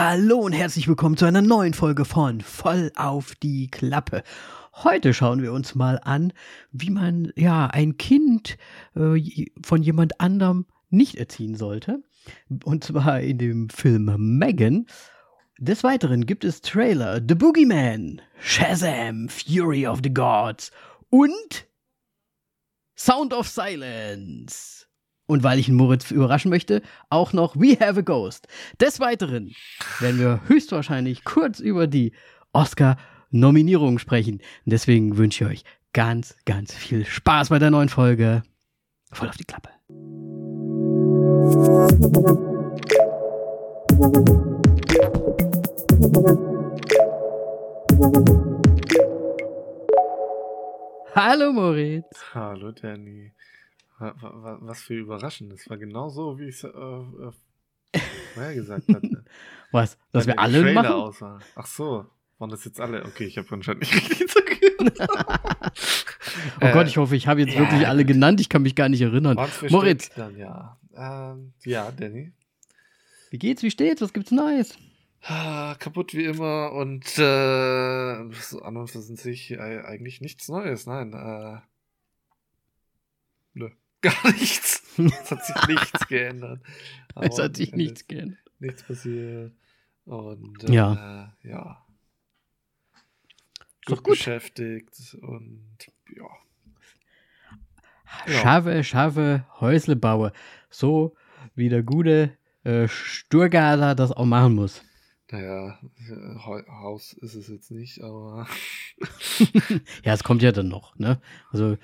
Hallo und herzlich willkommen zu einer neuen Folge von Voll auf die Klappe. Heute schauen wir uns mal an, wie man ja ein Kind äh, von jemand anderem nicht erziehen sollte. Und zwar in dem Film Megan. Des Weiteren gibt es Trailer The Boogeyman, Shazam, Fury of the Gods und Sound of Silence. Und weil ich Moritz überraschen möchte, auch noch We Have a Ghost. Des Weiteren werden wir höchstwahrscheinlich kurz über die Oscar-Nominierungen sprechen. Deswegen wünsche ich euch ganz, ganz viel Spaß bei der neuen Folge. Voll auf die Klappe. Hallo Moritz. Hallo Danny. Was für überraschend. Das war genau so, wie ich es äh, äh, vorher gesagt hatte. Was? Dass wir alle Trailer machen? Aussah. Ach so. Waren das jetzt alle? Okay, ich habe anscheinend nicht richtig zugehört. oh äh, Gott, ich hoffe, ich habe jetzt ja, wirklich alle genannt. Ich kann mich gar nicht erinnern. Moritz. Dann, ja. Ähm, ja, Danny. Wie geht's? Wie steht's? Was gibt's Neues? Ah, kaputt wie immer und äh, an und für sich eigentlich nichts Neues. Nein. Äh, nö. Gar nichts. Es hat sich nichts geändert. Aber es hat sich nichts geändert. Nichts passiert. Und äh, ja. ja. Gut, gut beschäftigt und ja. Schaffe, schaffe, Häusle baue. So wie der gute äh, Sturgader das auch machen muss. Naja, Haus ist es jetzt nicht, aber. ja, es kommt ja dann noch, ne? Also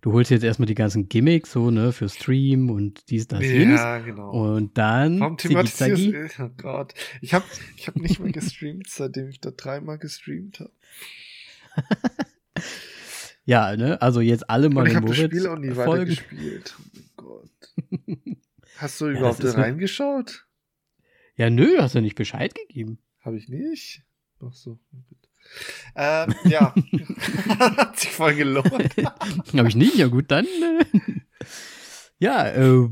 du holst jetzt erstmal die ganzen Gimmicks so, ne, für Stream und dies, das, jenes. Ja, genau. Und dann. Warum thematisierst du? Oh Gott. Ich habe ich hab nicht mehr gestreamt, seitdem ich da dreimal gestreamt habe. ja, ne, also jetzt alle mal und ich habe das Spiel auch nie weiter gespielt. Oh mein Gott. Hast du überhaupt ja, reingeschaut? Ja, nö, hast du nicht Bescheid gegeben. Habe ich nicht. Ach so. Ähm, ja, hat sich voll gelohnt. Habe ich nicht, ja gut, dann. Äh. Ja, äh,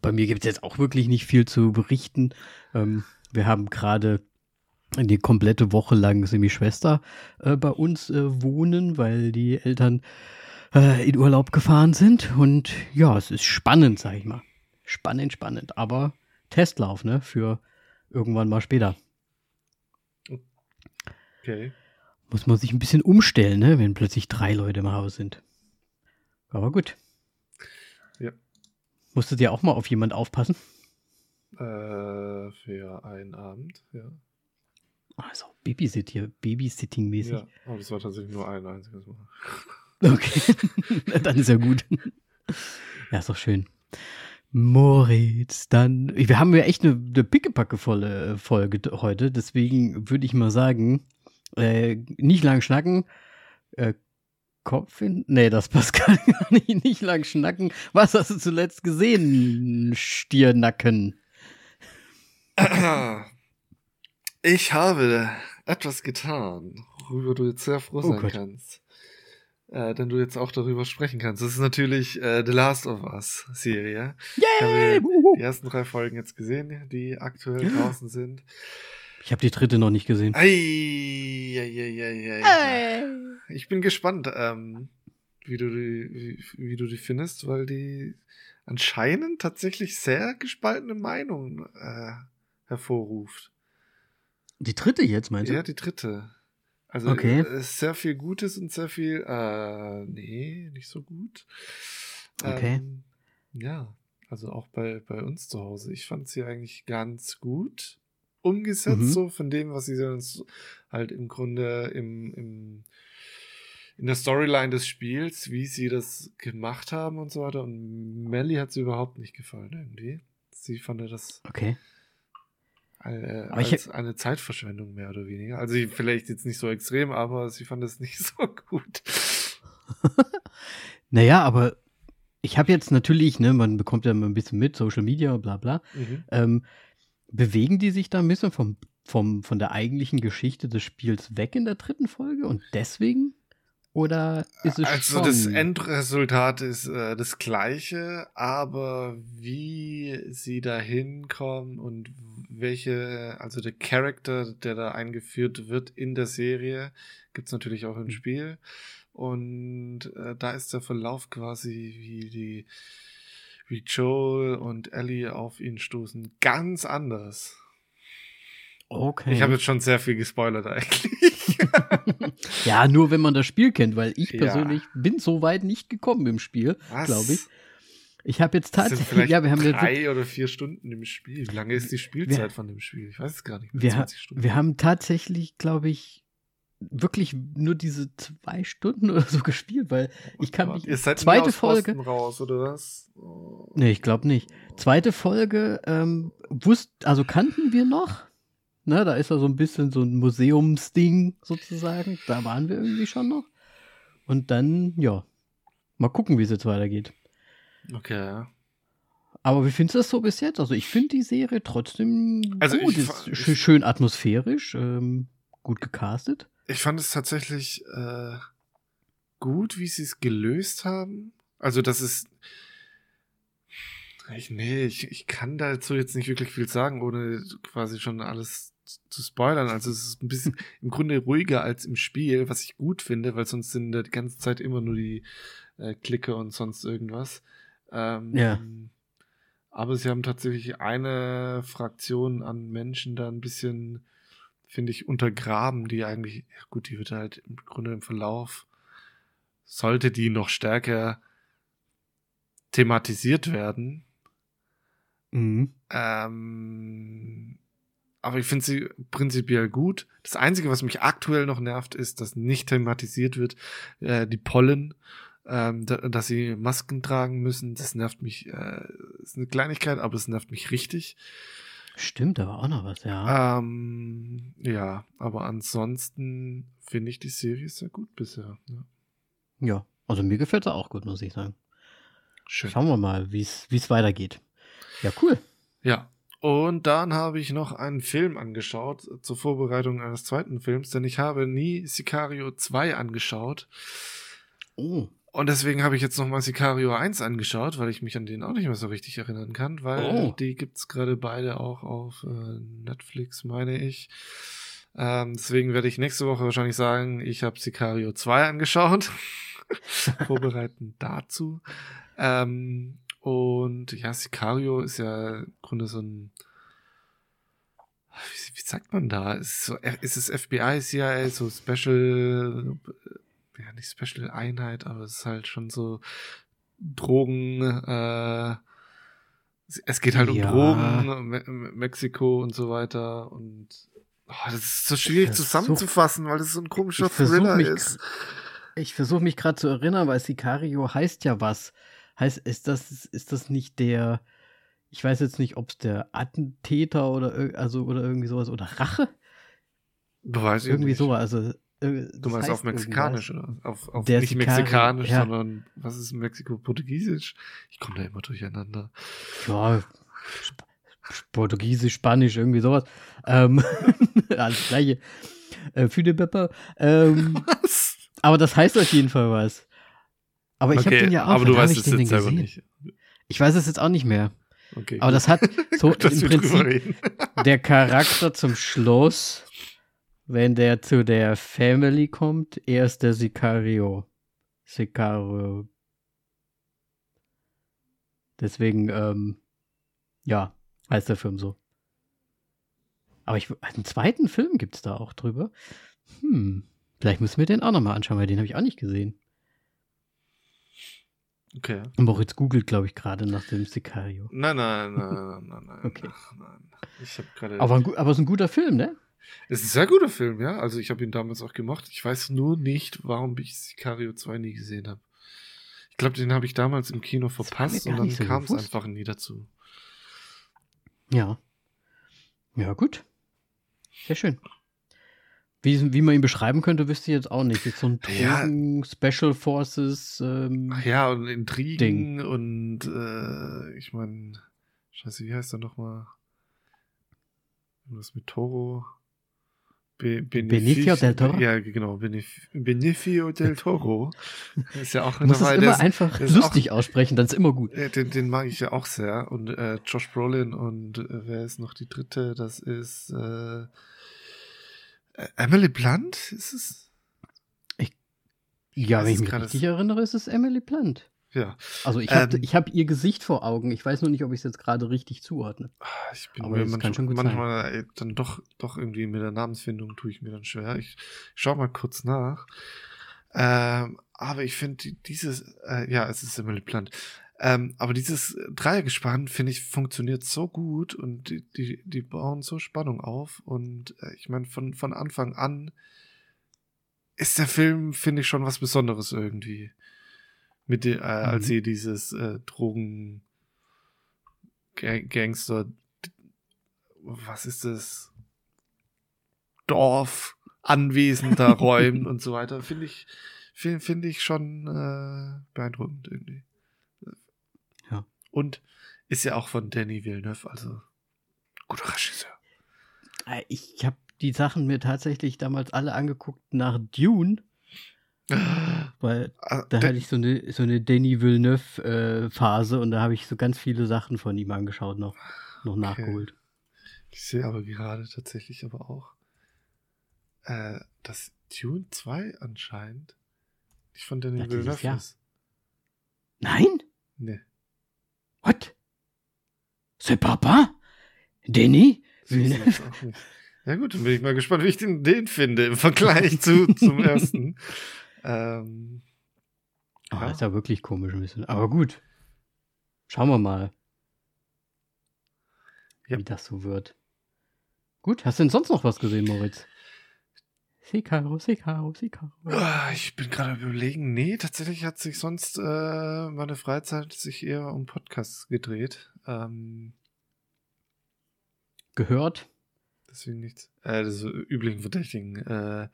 bei mir gibt es jetzt auch wirklich nicht viel zu berichten. Ähm, wir haben gerade die komplette Woche lang Semi-Schwester äh, bei uns äh, wohnen, weil die Eltern äh, in Urlaub gefahren sind. Und ja, es ist spannend, sag ich mal. Spannend, spannend. Aber Testlauf, ne? Für irgendwann mal später. Okay muss man sich ein bisschen umstellen, ne, wenn plötzlich drei Leute im Haus sind. Aber gut. Ja. Musstet ihr auch mal auf jemand aufpassen? Äh, für einen Abend, ja. Also Babysit hier, Babysitting-mäßig. Ja, aber das war tatsächlich nur ein einziges Mal. Okay, dann ist ja gut. Ja, ist doch schön. Moritz, dann. Wir haben ja echt eine, eine pickepackevolle Folge heute, deswegen würde ich mal sagen, äh, nicht lang schnacken. Äh, Kopf in. Nee, das passt gar nicht. Nicht lang schnacken. Was hast du zuletzt gesehen, Stiernacken? Ich habe etwas getan, worüber du jetzt sehr froh oh sein Gott. kannst. Äh, denn du jetzt auch darüber sprechen kannst. Das ist natürlich äh, The Last of Us Serie. Yay! Habe die ersten drei Folgen jetzt gesehen, die aktuell draußen sind. Ich habe die dritte noch nicht gesehen. Ei, ei, ei, ei, Ich bin gespannt, ähm, wie, du die, wie, wie, du die findest, weil die anscheinend tatsächlich sehr gespaltene Meinungen äh, hervorruft. Die dritte jetzt, meinst du? Ja, die dritte. Also okay. äh, sehr viel Gutes und sehr viel, äh, nee, nicht so gut. Okay. Ähm, ja, also auch bei, bei uns zu Hause. Ich fand sie eigentlich ganz gut umgesetzt, mhm. so von dem, was sie sonst halt im Grunde im, im, in der Storyline des Spiels, wie sie das gemacht haben und so weiter. Und Melly hat sie überhaupt nicht gefallen irgendwie. Sie fand das okay. Äh, als eine Zeitverschwendung mehr oder weniger. Also vielleicht jetzt nicht so extrem, aber sie fand es nicht so gut. naja, aber ich habe jetzt natürlich, ne, man bekommt ja mal ein bisschen mit, Social Media, bla bla. Mhm. Ähm, bewegen die sich da ein bisschen vom, vom, von der eigentlichen Geschichte des Spiels weg in der dritten Folge und deswegen Oder ist es also schon? das Endresultat ist äh, das gleiche, aber wie sie da hinkommen und welche, also der Charakter, der da eingeführt wird in der Serie, gibt's natürlich auch im Mhm. Spiel. Und äh, da ist der Verlauf quasi, wie die, wie Joel und Ellie auf ihn stoßen, ganz anders. okay. Ich habe jetzt schon sehr viel gespoilert eigentlich. ja, nur wenn man das Spiel kennt, weil ich Ja. persönlich bin so weit nicht gekommen im Spiel, glaube ich. Ich habe jetzt tatsächlich, ja, wir haben jetzt drei oder vier Stunden im Spiel. Wie lange ist die Spielzeit von dem Spiel? Ich weiß es gar nicht. Wir, ha- 20 Stunden. wir haben tatsächlich, glaube ich, wirklich nur diese zwei Stunden oder so gespielt, weil ich kann mich. Ihr seid zweite Folge. Raus, oder was? Oh. Nee, ich glaube nicht. Zweite Folge, ähm, wusst, also kannten wir noch. Ne, da ist ja so ein bisschen so ein Museumsding sozusagen. Da waren wir irgendwie schon noch. Und dann, ja, mal gucken, wie es jetzt weitergeht. Okay. Aber wie findest du das so bis jetzt? Also ich finde die Serie trotzdem Also gut. ist schön atmosphärisch, ähm, gut gecastet. Ich fand es tatsächlich äh, gut, wie sie es gelöst haben. Also, das ist. Ich, nee, ich, ich kann dazu jetzt nicht wirklich viel sagen, ohne quasi schon alles zu- spoilern. Also, es ist ein bisschen im Grunde ruhiger als im Spiel, was ich gut finde, weil sonst sind da die ganze Zeit immer nur die äh, Klicke und sonst irgendwas. Ähm, Ja. Aber sie haben tatsächlich eine Fraktion an Menschen da ein bisschen, finde ich, untergraben, die eigentlich, ja gut, die wird halt im Grunde im Verlauf, sollte die noch stärker thematisiert werden. Mhm. Ähm, aber ich finde sie prinzipiell gut. Das Einzige, was mich aktuell noch nervt, ist, dass nicht thematisiert wird, äh, die Pollen, ähm, da, dass sie Masken tragen müssen. Das nervt mich. Äh, ist eine Kleinigkeit, aber es nervt mich richtig. Stimmt, da war auch noch was, ja. Ähm, ja, aber ansonsten finde ich die Serie sehr gut bisher. Ja. Ja, also mir gefällt es auch gut, muss ich sagen. Schön. Schauen wir mal, wie es weitergeht. Ja, cool. Ja. Und dann habe ich noch einen Film angeschaut zur Vorbereitung eines zweiten Films, denn ich habe nie Sicario 2 angeschaut. Oh, Und deswegen habe ich jetzt nochmal Sicario 1 angeschaut, weil ich mich an den auch nicht mehr so richtig erinnern kann, weil Oh. die gibt's gerade beide auch auf äh, Netflix, meine ich. Ähm, deswegen werde ich nächste Woche wahrscheinlich sagen, ich habe Sicario 2 angeschaut. Vorbereitend dazu. Ähm, und ja, Sicario ist ja im Grunde so ein. Wie, wie sagt man da? Ist, so, ist es FBI, CIA, so Special. Ja, nicht Special Einheit, aber es ist halt schon so Drogen. Äh, es- es geht halt um Ja. Drogen, Me Me- Mexiko und so weiter. Und oh, das ist so schwierig versuch- zusammenzufassen, weil das so ein komischer Thriller mich ist. ich versuche mich gerade zu erinnern, weil Sicario heißt ja was. Heißt, ist das, ist das nicht der, ich weiß jetzt nicht, ob es der Attentäter oder, also, oder irgendwie sowas, oder Rache? Weiß ich Irgendwie nicht. sowas. Also, äh, Du meinst auf Mexikanisch oder? Auf, auf Der nicht Sicario, Mexikanisch, ja. sondern was ist in Mexiko? Portugiesisch? Ich komme da immer durcheinander. Ja, Sp Portugiesisch, Spanisch, irgendwie sowas. Ähm, alles gleiche. Äh, für den Pepper. Ähm, Was? aber das heißt auf jeden Fall was. Aber ich habe den ja auch. aber du weißt es jetzt selber gesehen? nicht. Ich weiß es jetzt auch nicht mehr. Okay. Aber das hat so Gut, im Prinzip der Charakter zum Schluss, wenn der zu der Family kommt, er ist der Sicario. Sicario. Deswegen, ähm, ja, heißt der Film so. Aber ich, einen zweiten Film gibt es da auch drüber. Hm, vielleicht müssen wir den auch nochmal anschauen, weil den habe ich auch nicht gesehen. Okay. Und Moritz googelt, glaube ich, gerade nach dem Sicario. Nein, nein, nein, nein, nein, nein. Okay. nein. Ich habe gerade. Aber, aber es ist ein guter Film, ne? Es ist ein sehr guter Film, ja. Also ich habe ihn damals auch gemacht. Ich weiß nur nicht, warum ich Sicario 2 nie gesehen habe. Ich glaube, den habe ich damals im Kino verpasst und dann so kam es einfach nie dazu. Ja. Ja, gut. Sehr schön. Wie, wie man ihn beschreiben könnte, wüsste ich jetzt auch nicht. Jetzt so ein Ja. Drogen, Special Forces. Ähm, Ach ja, und Intrigen und äh, ich meine, scheiße, wie heißt er nochmal? Irgendwas mit Toro. Be Benicio del Toro? Ja, genau. Benef Benicio del Toro. ist ja auch Du musst es immer ist- einfach ist lustig aussprechen, dann ist immer gut. Auch, den, den mag ich ja auch sehr. Und äh, Josh Brolin und äh, wer ist noch die dritte? Das ist äh, äh, Emily Blunt, ist es? Ja, weiß wenn ich mich richtig erinnere, ist es Emily Blunt. Ja. Also ich habe Ähm, ich hab ihr Gesicht vor Augen. Ich weiß nur nicht, ob ich es jetzt gerade richtig zuordne. Ah, Ich bin Aber mir manchmal, manchmal äh, dann doch, doch irgendwie mit der Namensfindung tue ich mir dann schwer. Ich schau mal kurz nach. Ähm, aber ich finde die- dieses, äh, ja, es ist Emily Blunt. Ähm, aber dieses Dreiergespann, finde ich, funktioniert so gut und die, die, die bauen so Spannung auf. Und äh, ich meine, von, von Anfang an ist der Film, finde ich, schon was Besonderes irgendwie. Mit äh, als Mhm. sie dieses äh, Drogen Ga- Gangster was ist das? Dorf Anwesen da räumen und so weiter. Finde ich finde finde ich schon äh, beeindruckend irgendwie. Ja. und ist ja auch von Danny Villeneuve also guter Regisseur. Äh, Ich habe die Sachen mir tatsächlich damals alle angeguckt nach Dune, weil Ah, da hatte ich so eine, so eine Denis Villeneuve-Phase und da habe ich so ganz viele Sachen von ihm angeschaut, noch, noch nachgeholt. Ich sehe aber gerade tatsächlich aber auch, äh, dass Dune 2 anscheinend nicht von Danny Ja, dieses Villeneuve Jahr. ist. Nein? Nee. What? C'est papa? Denis Villeneuve? Ja gut, dann bin ich mal gespannt, wie ich den, den finde im Vergleich zu, zum ersten. Ähm, Oh, Ja. ist ja wirklich komisch ein bisschen. Aber gut. Schauen wir mal, Ja. wie das so wird. Gut, hast du denn sonst noch was gesehen, Moritz? Sikaro, Sikaro, Sikaro. ah, ich bin gerade überlegen, nee, tatsächlich hat sich sonst äh, meine Freizeit sich eher um Podcasts gedreht. Ähm, Gehört? Deswegen nichts. Äh, das üblichen Verdächtigen. Äh,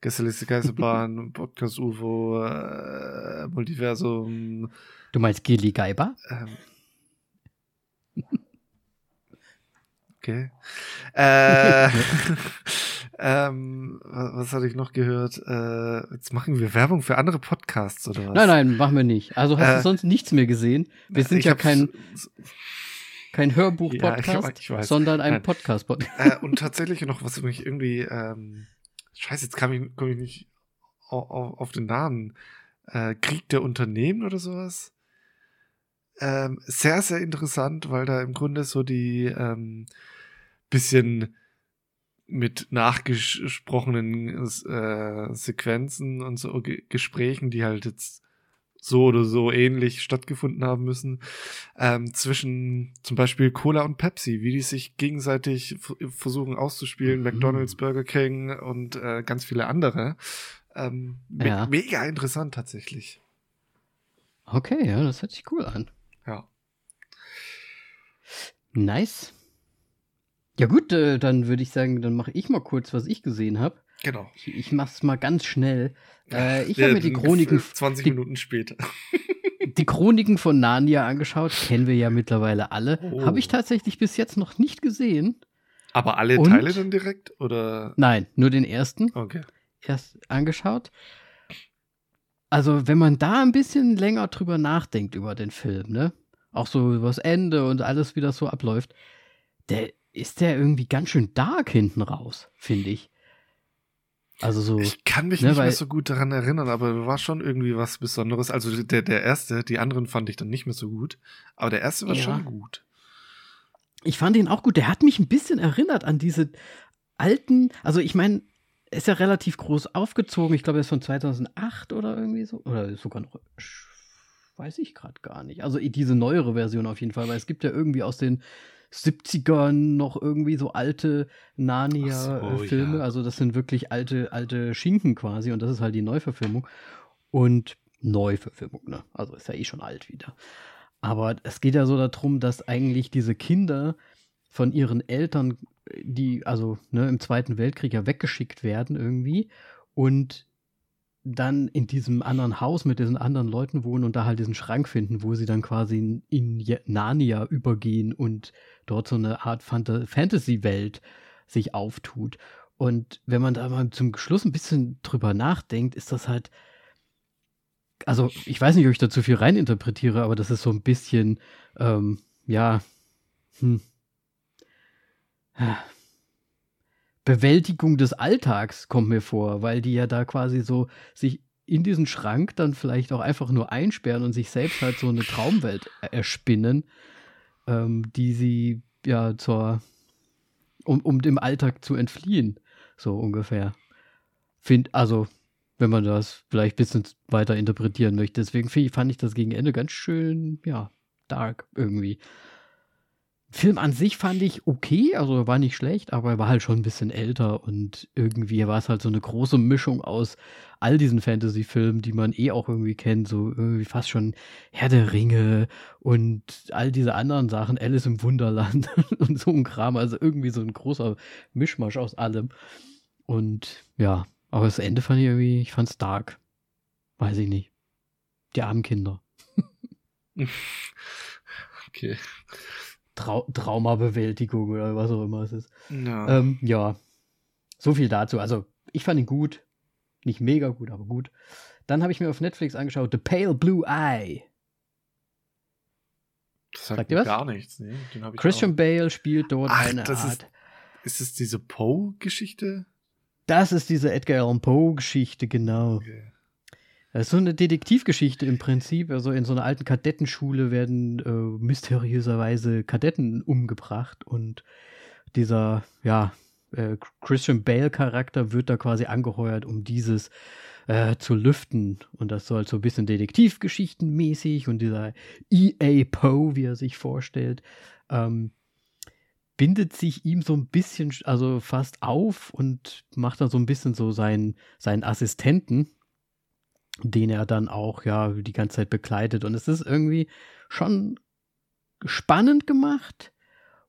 Gästeliste Geisterbahn, Podcast UFO, äh, Multiversum, Du meinst Gili Geiber? Ähm. Okay. Äh, ähm, was, was hatte ich noch gehört? Äh, jetzt machen wir Werbung für andere Podcasts oder was? Nein, nein, machen wir nicht. Also hast Äh, du sonst nichts mehr gesehen? Wir sind Ich ja kein, kein Ja, Hörbuch-Podcast, weiß. sondern ein. Podcast-Podcast. äh, und tatsächlich noch, was mich irgendwie, ähm, scheiße, jetzt kam ich, komm ich nicht auf, auf, auf den Namen. Äh, Krieg der Unternehmen oder sowas. Ähm, sehr, sehr interessant, weil da im Grunde so die ähm, bisschen mit nachgesprochenen äh, Sequenzen und so Ge Gesprächen, die halt jetzt so oder so ähnlich stattgefunden haben müssen, ähm, zwischen zum Beispiel Cola und Pepsi, wie die sich gegenseitig versuchen auszuspielen, Mhm. McDonald's, Burger King und äh, ganz viele andere. Ähm, me Ja. Mega interessant tatsächlich. Okay, ja, das hört sich cool an. Ja. Nice. Ja gut, äh, dann würde ich sagen, dann mache ich mal kurz, was ich gesehen habe. Genau. Ich, ich mach's mal ganz schnell. Äh, ich Wir habe mir die Chroniken, 20 die- Minuten später. die Chroniken von Narnia angeschaut. Kennen wir ja mittlerweile alle. Oh. Habe ich tatsächlich bis jetzt noch nicht gesehen. Aber alle Und? Teile dann direkt? Oder? Nein, nur den ersten. Okay. erst angeschaut. Also, wenn man da ein bisschen länger drüber nachdenkt über den Film, ne? Auch so über das Ende und alles, wie das so abläuft, der ist der irgendwie ganz schön dark hinten raus, finde ich. Also so, Ich kann mich Ne, nicht mehr weil- so gut daran erinnern, aber war schon irgendwie was Besonderes. Also der, der erste, die anderen fand ich dann nicht mehr so gut. Aber der erste war Ja. schon gut. ich fand ihn auch gut. Der hat mich ein bisschen erinnert an diese alten, also ich meine, er ist ja relativ groß aufgezogen. Ich glaube, er ist von 2008 oder irgendwie so. Oder sogar noch, weiß ich gerade gar nicht. Also diese neuere Version auf jeden Fall, weil es gibt ja irgendwie aus den 70ern noch irgendwie so alte Ach so, Narnia-Filme. ja. Also das sind wirklich alte, alte Schinken quasi und das ist halt die Neuverfilmung. Und Neuverfilmung, ne? Also ist ja eh schon alt wieder. Aber es geht ja so darum, dass eigentlich diese Kinder von ihren Eltern, die also ne, im Zweiten Weltkrieg ja weggeschickt werden irgendwie und dann in diesem anderen Haus mit diesen anderen Leuten wohnen und da halt diesen Schrank finden, wo sie dann quasi in, in Narnia übergehen und dort so eine Art Fanta Fantasy-Welt sich auftut. Und wenn man da mal zum Schluss ein bisschen drüber nachdenkt, ist das halt, also ich weiß nicht, ob ich da zu viel reininterpretiere, aber das ist so ein bisschen, ähm, ja, hm. Bewältigung des Alltags kommt mir vor, weil die ja da quasi so sich in diesen Schrank dann vielleicht auch einfach nur einsperren und sich selbst halt so eine Traumwelt erspinnen, ähm, die sie ja zur, um, um dem Alltag zu entfliehen, so ungefähr. Find, also, wenn man das vielleicht ein bisschen weiter interpretieren möchte. Deswegen fand ich das gegen Ende ganz schön, ja, dark irgendwie. Film an sich fand ich okay, also war nicht schlecht, aber er war halt schon ein bisschen älter und irgendwie war es halt so eine große Mischung aus all diesen Fantasy-Filmen, die man eh auch irgendwie kennt, so irgendwie fast schon Herr der Ringe und all diese anderen Sachen, Alice im Wunderland und so ein Kram, also irgendwie so ein großer Mischmasch aus allem. Und ja, aber das Ende fand ich irgendwie, ich fand's dark. Weiß ich nicht. Die armen Kinder. okay. Trau Traumabewältigung oder was auch immer es ist. Ja. Ähm, ja, so viel dazu. Also, ich fand ihn gut. Nicht mega gut, aber gut. Dann habe ich mir auf Netflix angeschaut The Pale Blue Eye. Das sagt, sagt ihr was? Gar nichts. Nee, Christian auch. Bale spielt dort Ach, eine das Art. Ist, ist es diese Poe-Geschichte? Das ist diese Edgar Allan Poe-Geschichte, genau. Okay. Das ist so eine Detektivgeschichte im Prinzip. Also in so einer alten Kadettenschule werden äh, mysteriöserweise Kadetten umgebracht und dieser, ja, äh, Christian Bale-Charakter wird da quasi angeheuert, um dieses äh, zu lüften. Und das soll so ein bisschen Detektivgeschichtenmäßig und dieser E.A. Poe, wie er sich vorstellt, ähm, bindet sich ihm so ein bisschen, also fast auf und macht dann so ein bisschen so seinen, seinen Assistenten den er dann auch ja die ganze Zeit begleitet. Und es ist irgendwie schon spannend gemacht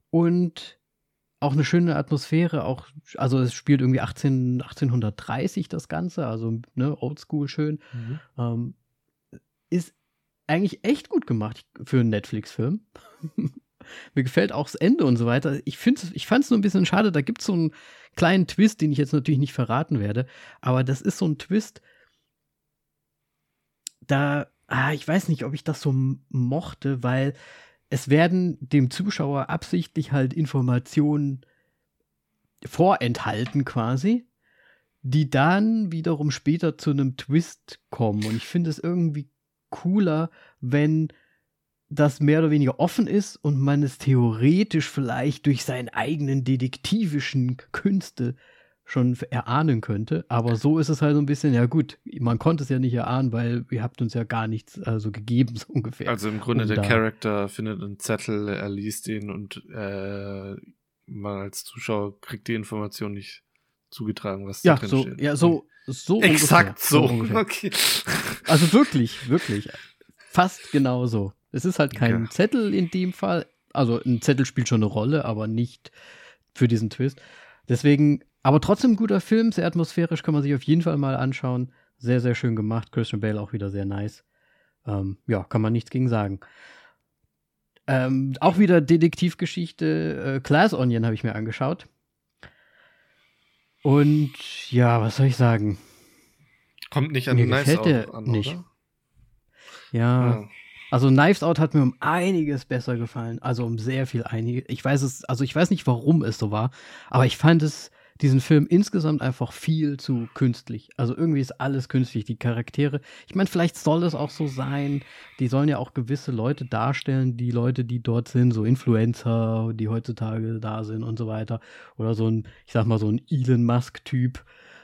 und auch eine schöne Atmosphäre. Auch, also es spielt irgendwie 18, 1830 das Ganze, also ne, oldschool schön. Mhm. Ähm, ist eigentlich echt gut gemacht für einen Netflix-Film. Mir gefällt auch das Ende und so weiter. Ich, ich fand es nur ein bisschen schade. Da gibt es so einen kleinen Twist, den ich jetzt natürlich nicht verraten werde. Aber das ist so ein Twist, da, ah, ich weiß nicht, ob ich das so mochte, weil es werden dem Zuschauer absichtlich halt Informationen vorenthalten quasi, die dann wiederum später zu einem Twist kommen. Und ich finde es irgendwie cooler, wenn das mehr oder weniger offen ist und man es theoretisch vielleicht durch seinen eigenen detektivischen Künste schon erahnen könnte. Aber so ist es halt so ein bisschen, ja gut, man konnte es ja nicht erahnen, weil ihr habt uns ja gar nichts also gegeben, so ungefähr. Also im Grunde um der Charakter findet einen Zettel, er liest ihn und äh, man als Zuschauer kriegt die Information nicht zugetragen, was ja, da drin so, steht. Ja, so, so Exakt ungefähr, so. so okay. Also wirklich, wirklich. Fast genau so. Es ist halt kein okay. Zettel in dem Fall. Also ein Zettel spielt schon eine Rolle, aber nicht für diesen Twist. Deswegen aber trotzdem guter Film, sehr atmosphärisch, kann man sich auf jeden Fall mal anschauen. Sehr, sehr schön gemacht. Christian Bale auch wieder sehr nice. Ähm, ja, kann man nichts gegen sagen. Ähm, auch wieder Detektivgeschichte. Äh, Glass Onion habe ich mir angeschaut. Und ja, was soll ich sagen? Kommt nicht an mir Knives gefällt Out an, nicht. Ja. Ja. Also Knives Out hat mir um einiges besser gefallen. Also um sehr viel einige. Ich weiß es, also ich weiß nicht, warum es so war, aber ich fand es diesen Film insgesamt einfach viel zu künstlich. Also irgendwie ist alles künstlich. Die Charaktere, ich meine, vielleicht soll es auch so sein. Die sollen ja auch gewisse Leute darstellen, die Leute, die dort sind, so Influencer, die heutzutage da sind und so weiter. Oder so ein, ich sag mal, so ein Elon Musk-Typ,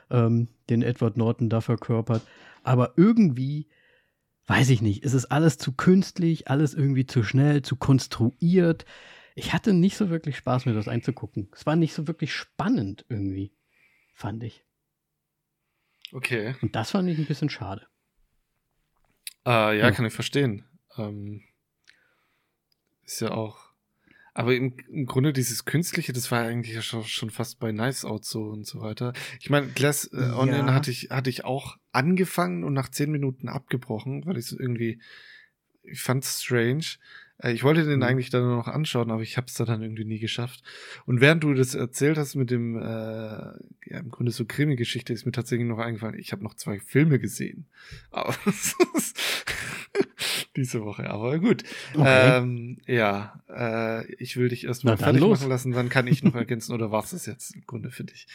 ähm, den Edward Norton da verkörpert. Aber irgendwie weiß ich nicht, es ist alles zu künstlich, alles irgendwie zu schnell, zu konstruiert ich hatte nicht so wirklich Spaß, mir das einzugucken. Es war nicht so wirklich spannend irgendwie, fand ich. Okay. Und das fand ich ein bisschen schade. Äh, ja, ja, kann ich verstehen. Ähm, ist ja auch. Aber im, im Grunde dieses Künstliche, das war eigentlich ja schon, schon fast bei Nice Out so und so weiter. Ich meine, Glass äh, Onion ja. hatte ich, hatte ich auch angefangen und nach zehn Minuten abgebrochen, weil ich es irgendwie, ich fand es strange. Äh, ich wollte den Mhm. eigentlich dann noch anschauen, aber ich habe es dann irgendwie nie geschafft. Und während du das erzählt hast mit dem, äh, ja, im Grunde so Krimi-Geschichte, ist mir tatsächlich noch eingefallen, ich habe noch zwei Filme gesehen. Aber diese Woche, aber gut. Okay. Ähm, ja, äh, ich will dich erstmal fertig los. machen lassen, dann kann ich noch ergänzen oder war es das jetzt im Grunde für dich?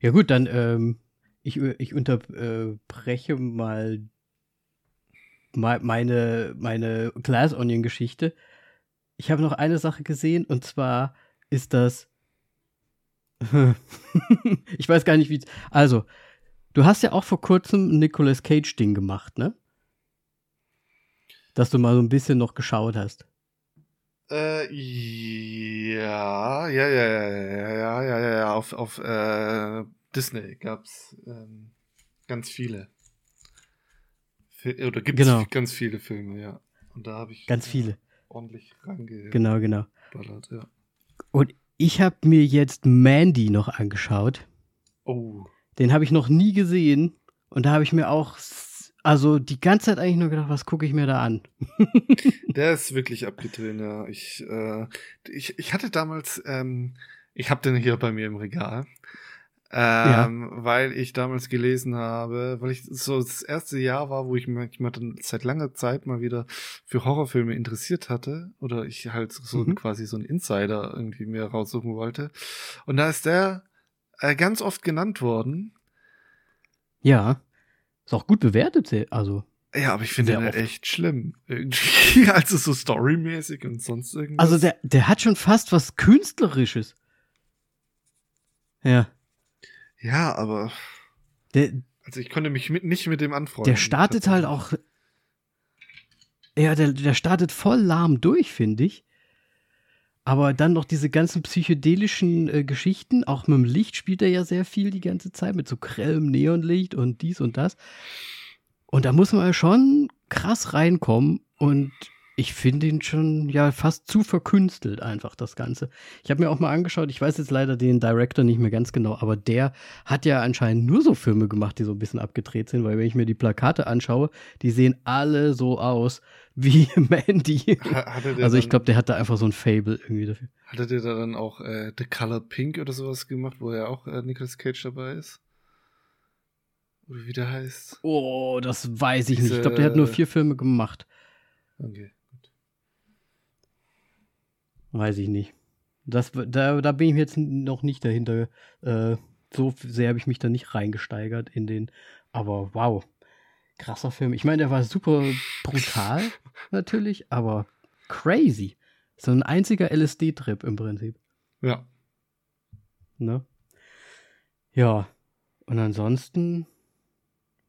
Ja gut, dann ähm, ich, ich unterbreche mal me- meine, meine Glass Onion Geschichte. Ich habe noch eine Sache gesehen und zwar ist das. ich weiß gar nicht, wie. Also, du hast ja auch vor kurzem ein Nicolas Cage Ding gemacht, ne? Dass du mal so ein bisschen noch geschaut hast. Äh, ja, ja, ja, ja, ja, ja, ja, ja, ja, auf, auf äh, Disney gab's ähm, ganz viele. Fi- Oder gibt's Genau. ganz viele Filme, ja. Und da habe ich Ganz äh, viele. ordentlich reingeballert, Genau, genau. ja. Und ich habe mir jetzt Mandy noch angeschaut. Oh, Den habe ich noch nie gesehen. Und da habe ich mir auch, also die ganze Zeit eigentlich nur gedacht, was gucke ich mir da an? der ist wirklich abgedreht, ja. Ich, äh, ich, ich hatte damals, ähm, ich habe den hier bei mir im Regal. Ähm, weil ich damals gelesen habe, weil ich so das erste Jahr war, wo ich mich mal dann seit langer Zeit mal wieder für Horrorfilme interessiert hatte oder ich halt so Mhm. quasi so einen Insider irgendwie mir raussuchen wollte. Und da ist der äh, ganz oft genannt worden. Ja. Ist auch gut bewertet, also. Ja, aber ich finde den oft. echt schlimm. Irgendwie, also so storymäßig und sonst irgendwas. Also der, der hat schon fast was Künstlerisches. Ja. Ja, aber Der, also ich konnte mich mit, nicht mit dem anfreunden. der startet halt auch. Ja, der, der startet voll lahm durch, finde ich. Aber dann noch diese ganzen psychedelischen äh, Geschichten, auch mit dem Licht spielt er ja sehr viel die ganze Zeit, mit so grellem Neonlicht und dies und das. Und da muss man ja schon krass reinkommen und ich finde ihn schon ja fast zu verkünstelt einfach das Ganze. Ich habe mir auch mal angeschaut, ich weiß jetzt leider den Director nicht mehr ganz genau, aber der hat ja anscheinend nur so Filme gemacht, die so ein bisschen abgedreht sind, weil wenn ich mir die Plakate anschaue, die sehen alle so aus wie Mandy. Also ich glaube, der hat da einfach so ein Fable irgendwie dafür. Hatte der da dann auch äh, The Color Pink oder sowas gemacht, wo ja auch äh, Nicolas Cage dabei ist? Oder wie der heißt? Oh, das weiß ich nicht. Ich glaube, der hat Diese- nur vier Filme gemacht. Okay. Weiß ich nicht. Das, da, da bin ich jetzt noch nicht dahinter. Äh, so sehr habe ich mich da nicht reingesteigert in den. Aber wow. Krasser Film. Ich meine, der war super brutal, natürlich, aber crazy. So ein einziger LSD-Trip im Prinzip. Ja. Ne? Ja. Und ansonsten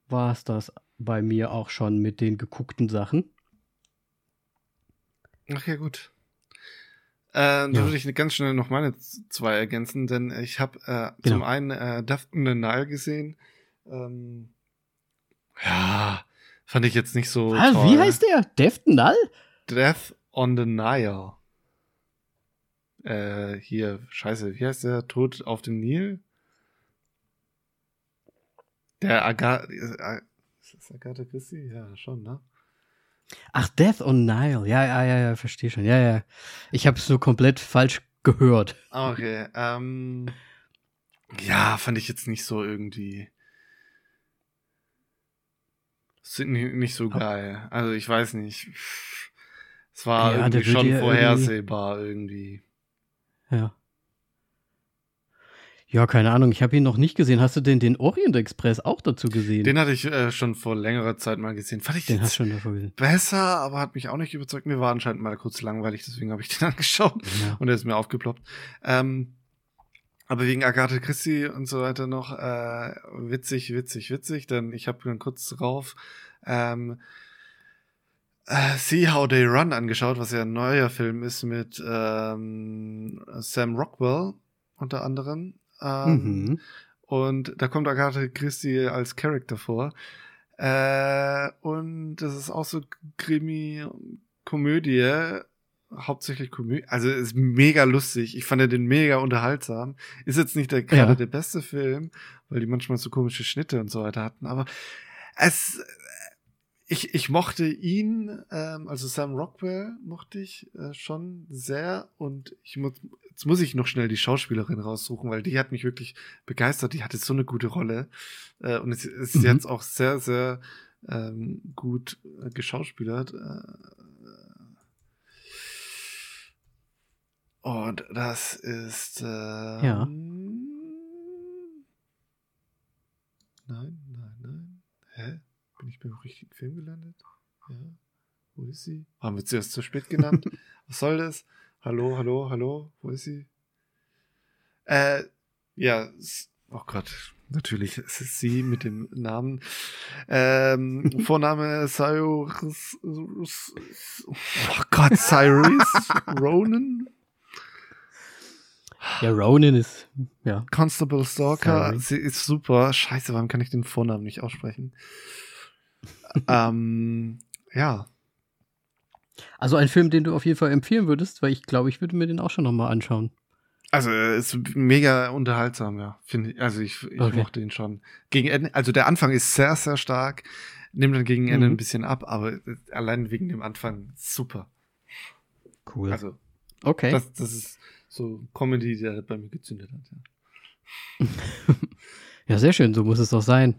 war es das bei mir auch schon mit den geguckten Sachen. Ach ja, gut. Äh, Ja. würde ich ganz schnell noch meine zwei ergänzen, denn ich habe äh, Genau. zum einen äh, Death on the Nile gesehen. Ähm, ja, fand ich jetzt nicht so Ah, toll. wie heißt der? Deft Null? Death on the Nile. Äh, hier, scheiße, wie heißt der? Tod auf dem Nil? Der Agatha, ist das Agatha Christie? Ja, schon, ne? Ach, Death on Nile. Ja, ja, ja, ja, verstehe schon. Ja, ja. Ich habe es so komplett falsch gehört. Okay, ähm, ja, fand ich jetzt nicht so irgendwie, sind ni- nicht so geil. Also ich weiß nicht. Es war Ja, irgendwie schon vorhersehbar irgendwie. Ja. Ja, keine Ahnung. Ich habe ihn noch nicht gesehen. Hast du denn den Orient Express auch dazu gesehen? Den hatte ich äh, schon vor längerer Zeit mal gesehen. Fand ich Den hast schon davor gesehen. besser, aber hat mich auch nicht überzeugt. Mir war anscheinend mal kurz langweilig, deswegen habe ich den angeschaut Ja. und er ist mir aufgeploppt. Ähm, aber wegen Agatha Christie und so weiter noch äh, witzig, witzig, witzig, denn ich habe dann kurz drauf ähm, äh, See How They Run angeschaut, was ja ein neuer Film ist mit ähm, Sam Rockwell unter anderem. Ähm, Mhm. und da kommt Agatha Christie als Charakter vor. Äh, und das ist auch so Krimi, Komödie, hauptsächlich Komödie. Also ist mega lustig. Ich fand den mega unterhaltsam. Ist jetzt nicht der, gerade Ja. der beste Film, weil die manchmal so komische Schnitte und so weiter hatten, aber Es, ich, ich mochte ihn, ähm, also Sam Rockwell mochte ich äh, schon sehr und ich muss, jetzt muss ich noch schnell die Schauspielerin raussuchen, weil die hat mich wirklich begeistert. Die hatte so eine gute Rolle äh, und es ist mhm. jetzt auch sehr, sehr ähm, gut äh, geschauspielert. Äh, und das ist äh, ja. Nein, nein, nein. Hä? Bin ich beim richtigen Film gelandet? Ja. Wo ist sie? Haben wir zuerst zu spät genannt? Was soll das? Hallo, hallo, hallo? Wo ist sie? Äh, ja, oh Gott, natürlich, es ist sie mit dem Namen. Ähm, Vorname Cyrus, oh Gott, Cyrus Ronan? Ja, Ronan ist, ja. Constable Stalker, Sorry. sie ist super. Scheiße, warum kann ich den Vornamen nicht aussprechen? ähm, ja. Also ein Film, den du auf jeden Fall empfehlen würdest, weil ich glaube, ich würde mir den auch schon nochmal anschauen. Also ist mega unterhaltsam, ja. Finde ich. Also ich, ich okay. mochte ihn schon. Gegen Ende, also der Anfang ist sehr, sehr stark, nimmt dann gegen Ende mhm. ein bisschen ab, aber allein wegen dem Anfang super. Cool. Also okay. Das, das ist so Comedy, der bei mir gezündet hat. Ja, ja sehr schön, so muss es doch sein.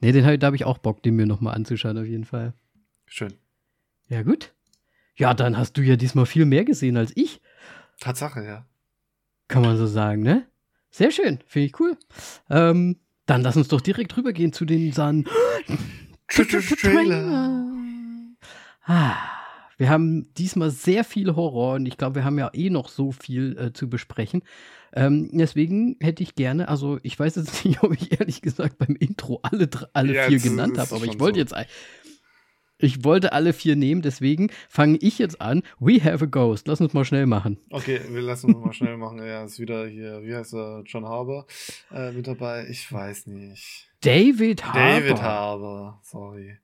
Nee, den hab, da habe ich auch Bock, den mir nochmal anzuschauen, auf jeden Fall. Schön. Ja, gut. Ja, dann hast du ja diesmal viel mehr gesehen als ich. Tatsache, ja. Kann man so sagen, ne? Sehr schön, finde ich cool. Ähm, dann lass uns doch direkt rübergehen zu den San Trailer. Ah. Wir haben diesmal sehr viel Horror und ich glaube, wir haben ja eh noch so viel äh, zu besprechen. Ähm, deswegen hätte ich gerne, also ich weiß jetzt nicht, ob ich ehrlich gesagt beim Intro alle, alle ja, vier genannt habe, aber ich wollte so. jetzt ich wollte alle vier nehmen, deswegen fange ich jetzt an. We have a ghost. Lass uns mal schnell machen. Okay, wir lassen uns mal schnell machen. Ja, ist wieder hier, wie heißt er, John Harbour äh, mit dabei. Ich weiß nicht. David Harbour. David Harbour, sorry.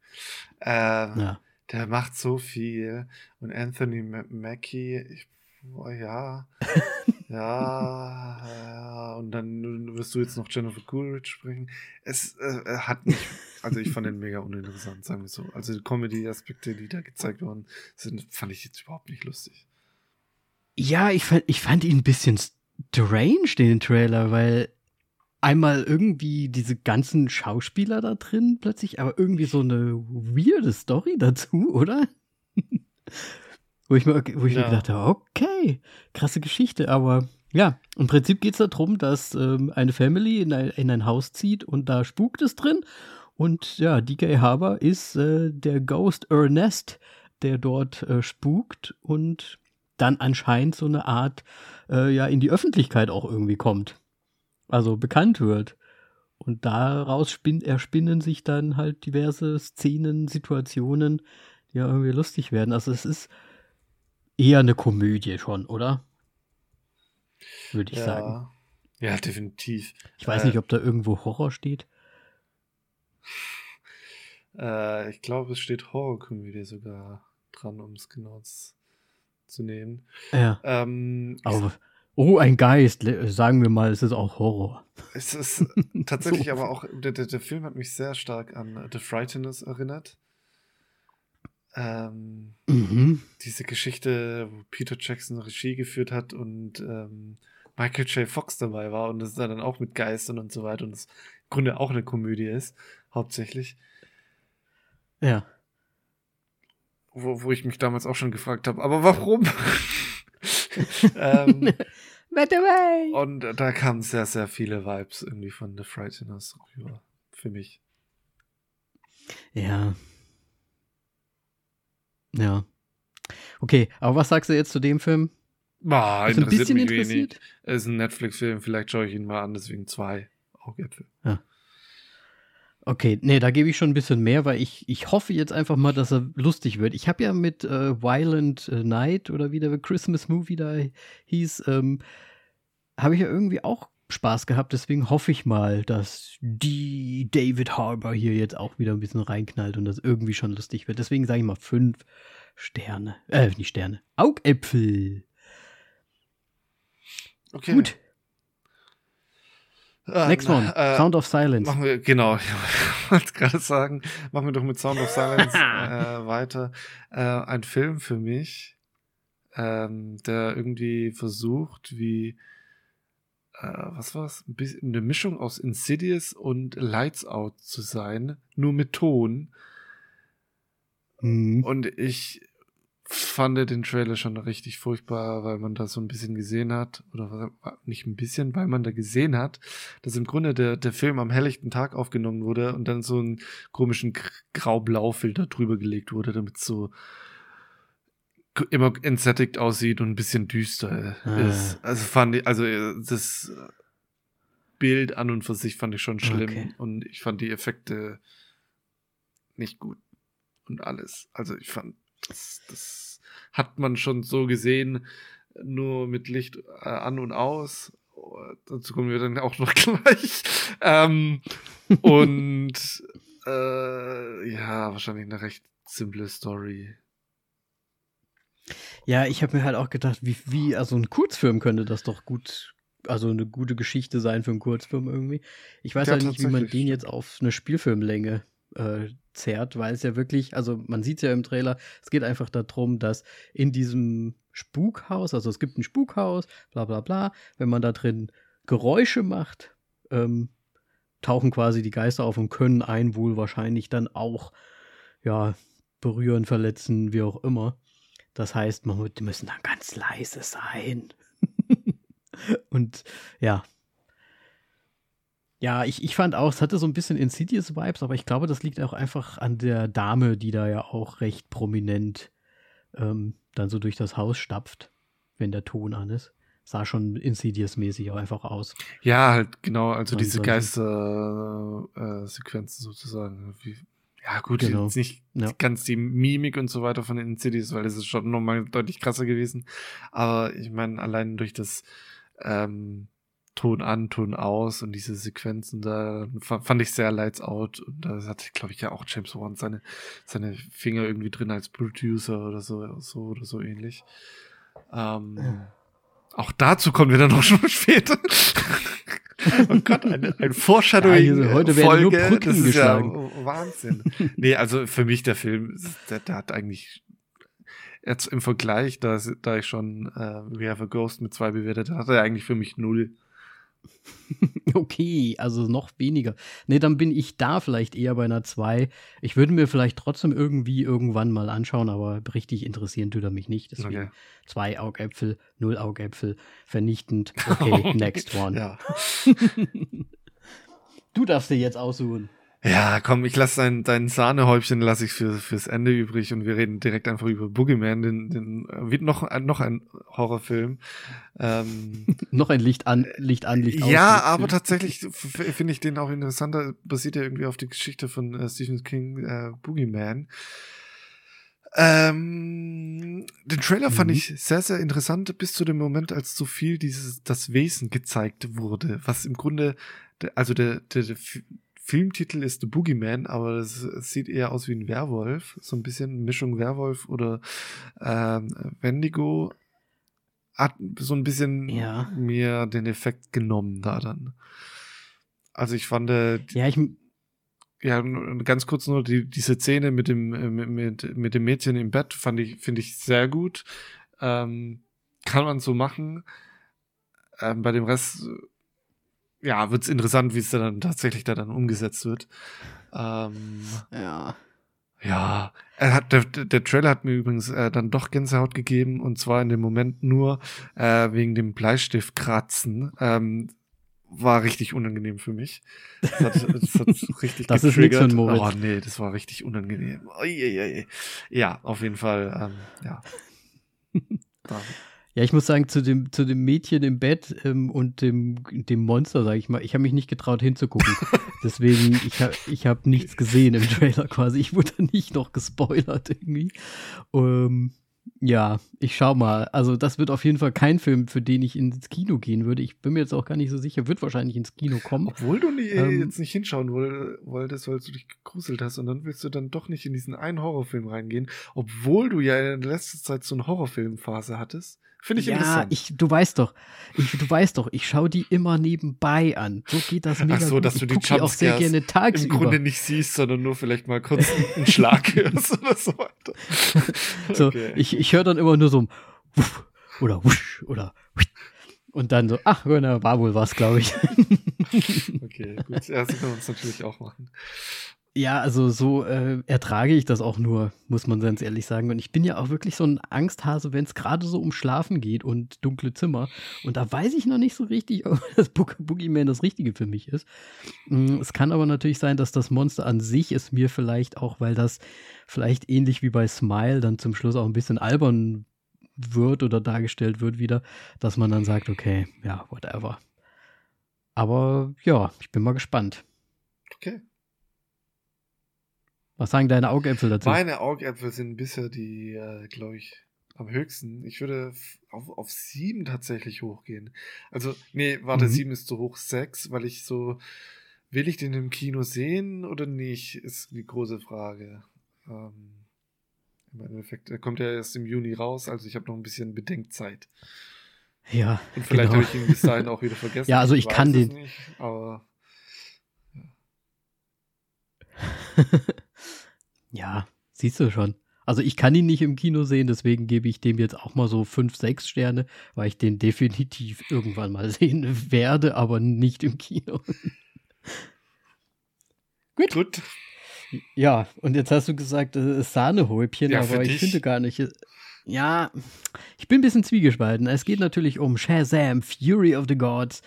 Ähm, ja. Der macht so viel. Und Anthony Mackie, ich, oh, ja, ja, und dann wirst du jetzt noch Jennifer Coolidge sprechen. Es äh, hat mich, also ich fand den mega uninteressant, sagen wir so. Also die Comedy-Aspekte, die da gezeigt worden sind, fand ich jetzt überhaupt nicht lustig. Ja, ich fand, ich fand ihn ein bisschen strange, den Trailer, weil einmal irgendwie diese ganzen Schauspieler da drin plötzlich, aber irgendwie so eine weirde Story dazu, oder? Wo ich mir, wo ich ja. mir gedacht habe, okay, krasse Geschichte, aber ja, im Prinzip geht es darum, dass ähm, eine Family in ein, in ein Haus zieht und da spukt es drin. Und ja, DK Haber ist äh, der Ghost Ernest, der dort äh, spukt und dann anscheinend so eine Art äh, ja in die Öffentlichkeit auch irgendwie kommt also bekannt wird. Und daraus spinnt, erspinnen sich dann halt diverse Szenen, Situationen, die ja irgendwie lustig werden. Also es ist eher eine Komödie schon, oder? Würde ich ja. sagen. Ja, definitiv. Ich weiß äh, nicht, ob da irgendwo Horror steht. Äh, ich glaube, es steht Horrorkomödie sogar dran, um es genau zu nehmen. Ja. Ähm, Aber Oh, ein Geist. Sagen wir mal, es ist auch Horror. Es ist tatsächlich so. aber auch, der, der, der, Film hat mich sehr stark an The Frighteners erinnert. Ähm, mhm. Diese Geschichte, wo Peter Jackson Regie geführt hat und ähm, Michael J. Fox dabei war und das dann auch mit Geistern und so weiter und es im Grunde auch eine Komödie ist, hauptsächlich. Ja. Wo, wo ich mich damals auch schon gefragt habe, aber warum? ähm! Und da kamen sehr, sehr viele Vibes irgendwie von The Frighteners rüber. Für mich. Ja. Ja. Okay, aber was sagst du jetzt zu dem Film? Ah, interessiert ein bisschen mich interessiert? wenig. Es ist ein Netflix-Film, vielleicht schaue ich ihn mal an, deswegen zwei Augäpfel. Ja. Okay, nee, da gebe ich schon ein bisschen mehr, weil ich, ich hoffe jetzt einfach mal, dass er lustig wird. Ich habe ja mit äh, Violent Night oder wie der Christmas Movie da hieß, ähm, habe ich ja irgendwie auch Spaß gehabt. Deswegen hoffe ich mal, dass die David Harbour hier jetzt auch wieder ein bisschen reinknallt und das irgendwie schon lustig wird. Deswegen sage ich mal fünf Sterne. Äh, nicht Sterne. Augäpfel. Okay. Gut. Äh, Next one, äh, Sound of Silence. Machen wir, genau, ich wollte gerade sagen, machen wir doch mit Sound of Silence äh, weiter. Äh, ein Film für mich, ähm, der irgendwie versucht, wie, was war's, eine Mischung aus Insidious und Lights Out zu sein, nur mit Ton. Mhm. Und ich fand den Trailer schon richtig furchtbar, weil man da so ein bisschen gesehen hat, oder nicht ein bisschen, weil man da gesehen hat, dass im Grunde der, der Film am helllichten Tag aufgenommen wurde und dann so einen komischen Grau-Blau-Filter drüber gelegt wurde, damit so immer entsättigt aussieht und ein bisschen düster ah. ist. Also fand ich, also äh, das Bild an und für sich fand ich schon schlimm okay. und ich fand die Effekte nicht gut und alles. Also ich fand das, das hat man schon so gesehen, nur mit Licht äh, an und aus. Dazu kommen wir dann auch noch gleich. Ähm, und äh, ja, wahrscheinlich eine recht simple Story. Ja, ich habe mir halt auch gedacht, wie, wie, also ein Kurzfilm könnte das doch gut, also eine gute Geschichte sein für einen Kurzfilm irgendwie. Ich weiß ja, halt nicht, wie man den jetzt auf eine Spielfilmlänge äh, zerrt, weil es ja wirklich, also man sieht es ja im Trailer, es geht einfach darum, dass in diesem Spukhaus, also es gibt ein Spukhaus, bla bla bla, wenn man da drin Geräusche macht, ähm, tauchen quasi die Geister auf und können einen wohl wahrscheinlich dann auch, ja, berühren, verletzen, wie auch immer. Das heißt, man, die müssen dann ganz leise sein. und ja, ja, ich, ich fand auch, es hatte so ein bisschen Insidious-Vibes, aber ich glaube, das liegt auch einfach an der Dame, die da ja auch recht prominent ähm, dann so durch das Haus stapft, wenn der Ton an ist. Sah schon Insidious-mäßig auch einfach aus. Ja, halt genau, also diese Geister-Sequenzen äh, sozusagen. Wie, ja, gut, genau. jetzt nicht ja. ganz die Mimik und so weiter von den Insidious, weil das ist schon nochmal deutlich krasser gewesen. Aber ich meine, allein durch das ähm, Ton an, Ton aus und diese Sequenzen da fand ich sehr lights out und da hatte, glaube ich, ja auch James Wan seine, seine Finger irgendwie drin als Producer oder so, so oder so ähnlich. Ähm, ja. Auch dazu kommen wir dann noch schon später. oh Gott, ein, ein Foreshadowing. Ja, heute werden Folge. nur Brücken geschlagen. ja Wahnsinn. nee, also für mich der Film, der, der hat eigentlich jetzt im Vergleich, da, da ich schon äh, We Have a Ghost mit zwei bewertet hat er eigentlich für mich null. Okay, also noch weniger. Nee, dann bin ich da vielleicht eher bei einer 2. Ich würde mir vielleicht trotzdem irgendwie irgendwann mal anschauen, aber richtig interessieren tut er mich nicht. Deswegen okay. zwei Augäpfel, null Augäpfel, vernichtend. Okay, next one. Du darfst dir jetzt aussuchen. Ja, komm, ich lasse dein, dein Sahnehäubchen lasse ich für, fürs Ende übrig und wir reden direkt einfach über Boogeyman, den, den wird noch, noch ein Horrorfilm. Ähm, noch ein Licht an, Licht an, Licht aus. Ja, aber tatsächlich finde ich den auch interessanter, basiert ja irgendwie auf die Geschichte von äh, Stephen King, äh, Boogeyman. Ähm, den Trailer mhm. fand ich sehr, sehr interessant, bis zu dem Moment, als so viel dieses, das Wesen gezeigt wurde, was im Grunde, also der, der, der Filmtitel ist The Boogeyman, aber es sieht eher aus wie ein Werwolf. So ein bisschen Mischung Werwolf oder ähm, Wendigo. Hat so ein bisschen ja. mir den Effekt genommen da dann. Also ich fand. Äh, ja, ich. Ja, ganz kurz nur die, diese Szene mit dem, äh, mit, mit dem Mädchen im Bett fand ich, finde ich sehr gut. Ähm, kann man so machen. Ähm, bei dem Rest ja, wird es interessant, wie es dann tatsächlich da dann umgesetzt wird. Ähm, ja. Ja, er hat, der, der Trailer hat mir übrigens äh, dann doch Gänsehaut gegeben und zwar in dem Moment nur äh, wegen dem Bleistiftkratzen. Ähm, war richtig unangenehm für mich. Das hat, das hat richtig Das ist nichts für Moritz. Oh nee, das war richtig unangenehm. Je. Ja, auf jeden Fall, ähm, ja. Ja, ich muss sagen, zu dem, zu dem Mädchen im Bett ähm, und dem, dem Monster, sage ich mal, ich habe mich nicht getraut hinzugucken. Deswegen, ich habe ich hab nichts gesehen im Trailer quasi. Ich wurde nicht noch gespoilert irgendwie. Ähm, ja, ich schau mal. Also, das wird auf jeden Fall kein Film, für den ich ins Kino gehen würde. Ich bin mir jetzt auch gar nicht so sicher. Wird wahrscheinlich ins Kino kommen. Obwohl du nie, ähm, jetzt nicht hinschauen wolltest, weil du dich gegruselt hast und dann willst du dann doch nicht in diesen einen Horrorfilm reingehen, obwohl du ja in letzter Zeit so eine Horrorfilmphase hattest Finde ich ja, interessant. ich, du weißt doch, ich, du weißt doch, ich schaue die immer nebenbei an. So geht das mega Ach so, gut. dass du ich die guck die auch sehr gerne tagsüber. Im Grunde nicht siehst, sondern nur vielleicht mal kurz einen Schlag hörst oder so weiter. So, Okay. ich, ich höre dann immer nur so ein Wuff oder Wusch oder Wusch. und dann so, ach, na, war wohl was, glaube ich. Okay, gut. Ja, das können wir uns natürlich auch machen. Ja, also so äh, ertrage ich das auch nur, muss man ganz ehrlich sagen. Und ich bin ja auch wirklich so ein Angsthase, wenn es gerade so um Schlafen geht und dunkle Zimmer. Und da weiß ich noch nicht so richtig, ob das Bo Boogeyman das Richtige für mich ist. Mm, Es kann aber natürlich sein, dass das Monster an sich es mir vielleicht auch, weil das vielleicht ähnlich wie bei Smile dann zum Schluss auch ein bisschen albern wird oder dargestellt wird wieder, dass man dann sagt, okay, ja, whatever. Aber ja, ich bin mal gespannt. Okay. Was sagen deine Augäpfel dazu? Meine Augäpfel sind bisher die, äh, glaube ich, am höchsten. Ich würde auf, auf sieben tatsächlich hochgehen. Also, nee, warte, Mhm. sieben ist zu hoch, sechs, weil ich so, will ich den im Kino sehen oder nicht, ist die große Frage. Ähm, Im Endeffekt, er kommt ja erst im Juni raus, also ich habe noch ein bisschen Bedenkzeit. Ja, Und vielleicht genau. habe ich ihn bis dahin auch wieder vergessen. Ja, also ich weiß kann den- Nicht, aber ja, siehst du schon. Also ich kann ihn nicht im Kino sehen, deswegen gebe ich dem jetzt auch mal so fünf, sechs Sterne, weil ich den definitiv irgendwann mal sehen werde, aber nicht im Kino. gut. Ja, und jetzt hast du gesagt, es ist Sahnehäubchen, Ja, aber ich dich. finde gar nicht. Ja, ich bin ein bisschen zwiegespalten. Es geht natürlich um Shazam, Fury of the Gods.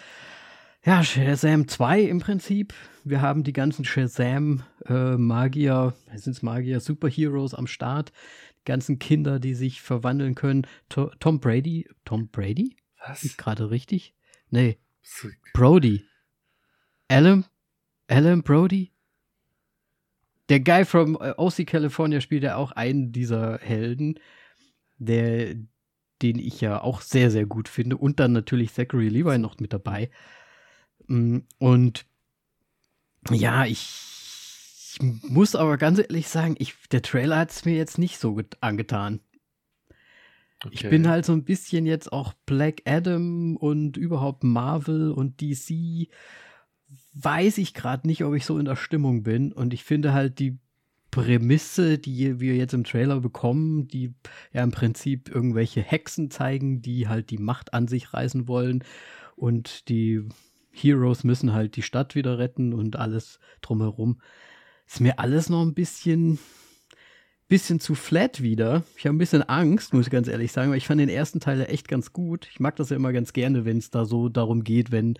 Ja, Shazam 2 im Prinzip. Wir haben die ganzen Shazam-Magier, sind es Magier, Superheroes am Start. Die ganzen Kinder, die sich verwandeln können. To Tom Brady, Tom Brady? Was? Ist gerade richtig? Nee, Brody. Alan, Alan Brody? Der Guy from äh, OC California spielt ja auch einen dieser Helden, der, den ich ja auch sehr, sehr gut finde. Und dann natürlich Zachary Levi noch mit dabei. Mm, Und ja, ich, ich muss aber ganz ehrlich sagen, ich, der Trailer hat es mir jetzt nicht so get- angetan. Ich okay. bin halt so ein bisschen jetzt auch Black Adam und überhaupt Marvel und DC. Weiß ich gerade nicht, ob ich so in der Stimmung bin. Und ich finde halt die Prämisse, die wir jetzt im Trailer bekommen, die ja im Prinzip irgendwelche Hexen zeigen, die halt die Macht an sich reißen wollen. Und die Heroes müssen halt die Stadt wieder retten und alles drumherum. Ist mir alles noch ein bisschen bisschen zu flat wieder. Ich habe ein bisschen Angst, muss ich ganz ehrlich sagen, weil ich fand den ersten Teil ja echt ganz gut. Ich mag das ja immer ganz gerne, wenn es da so darum geht, wenn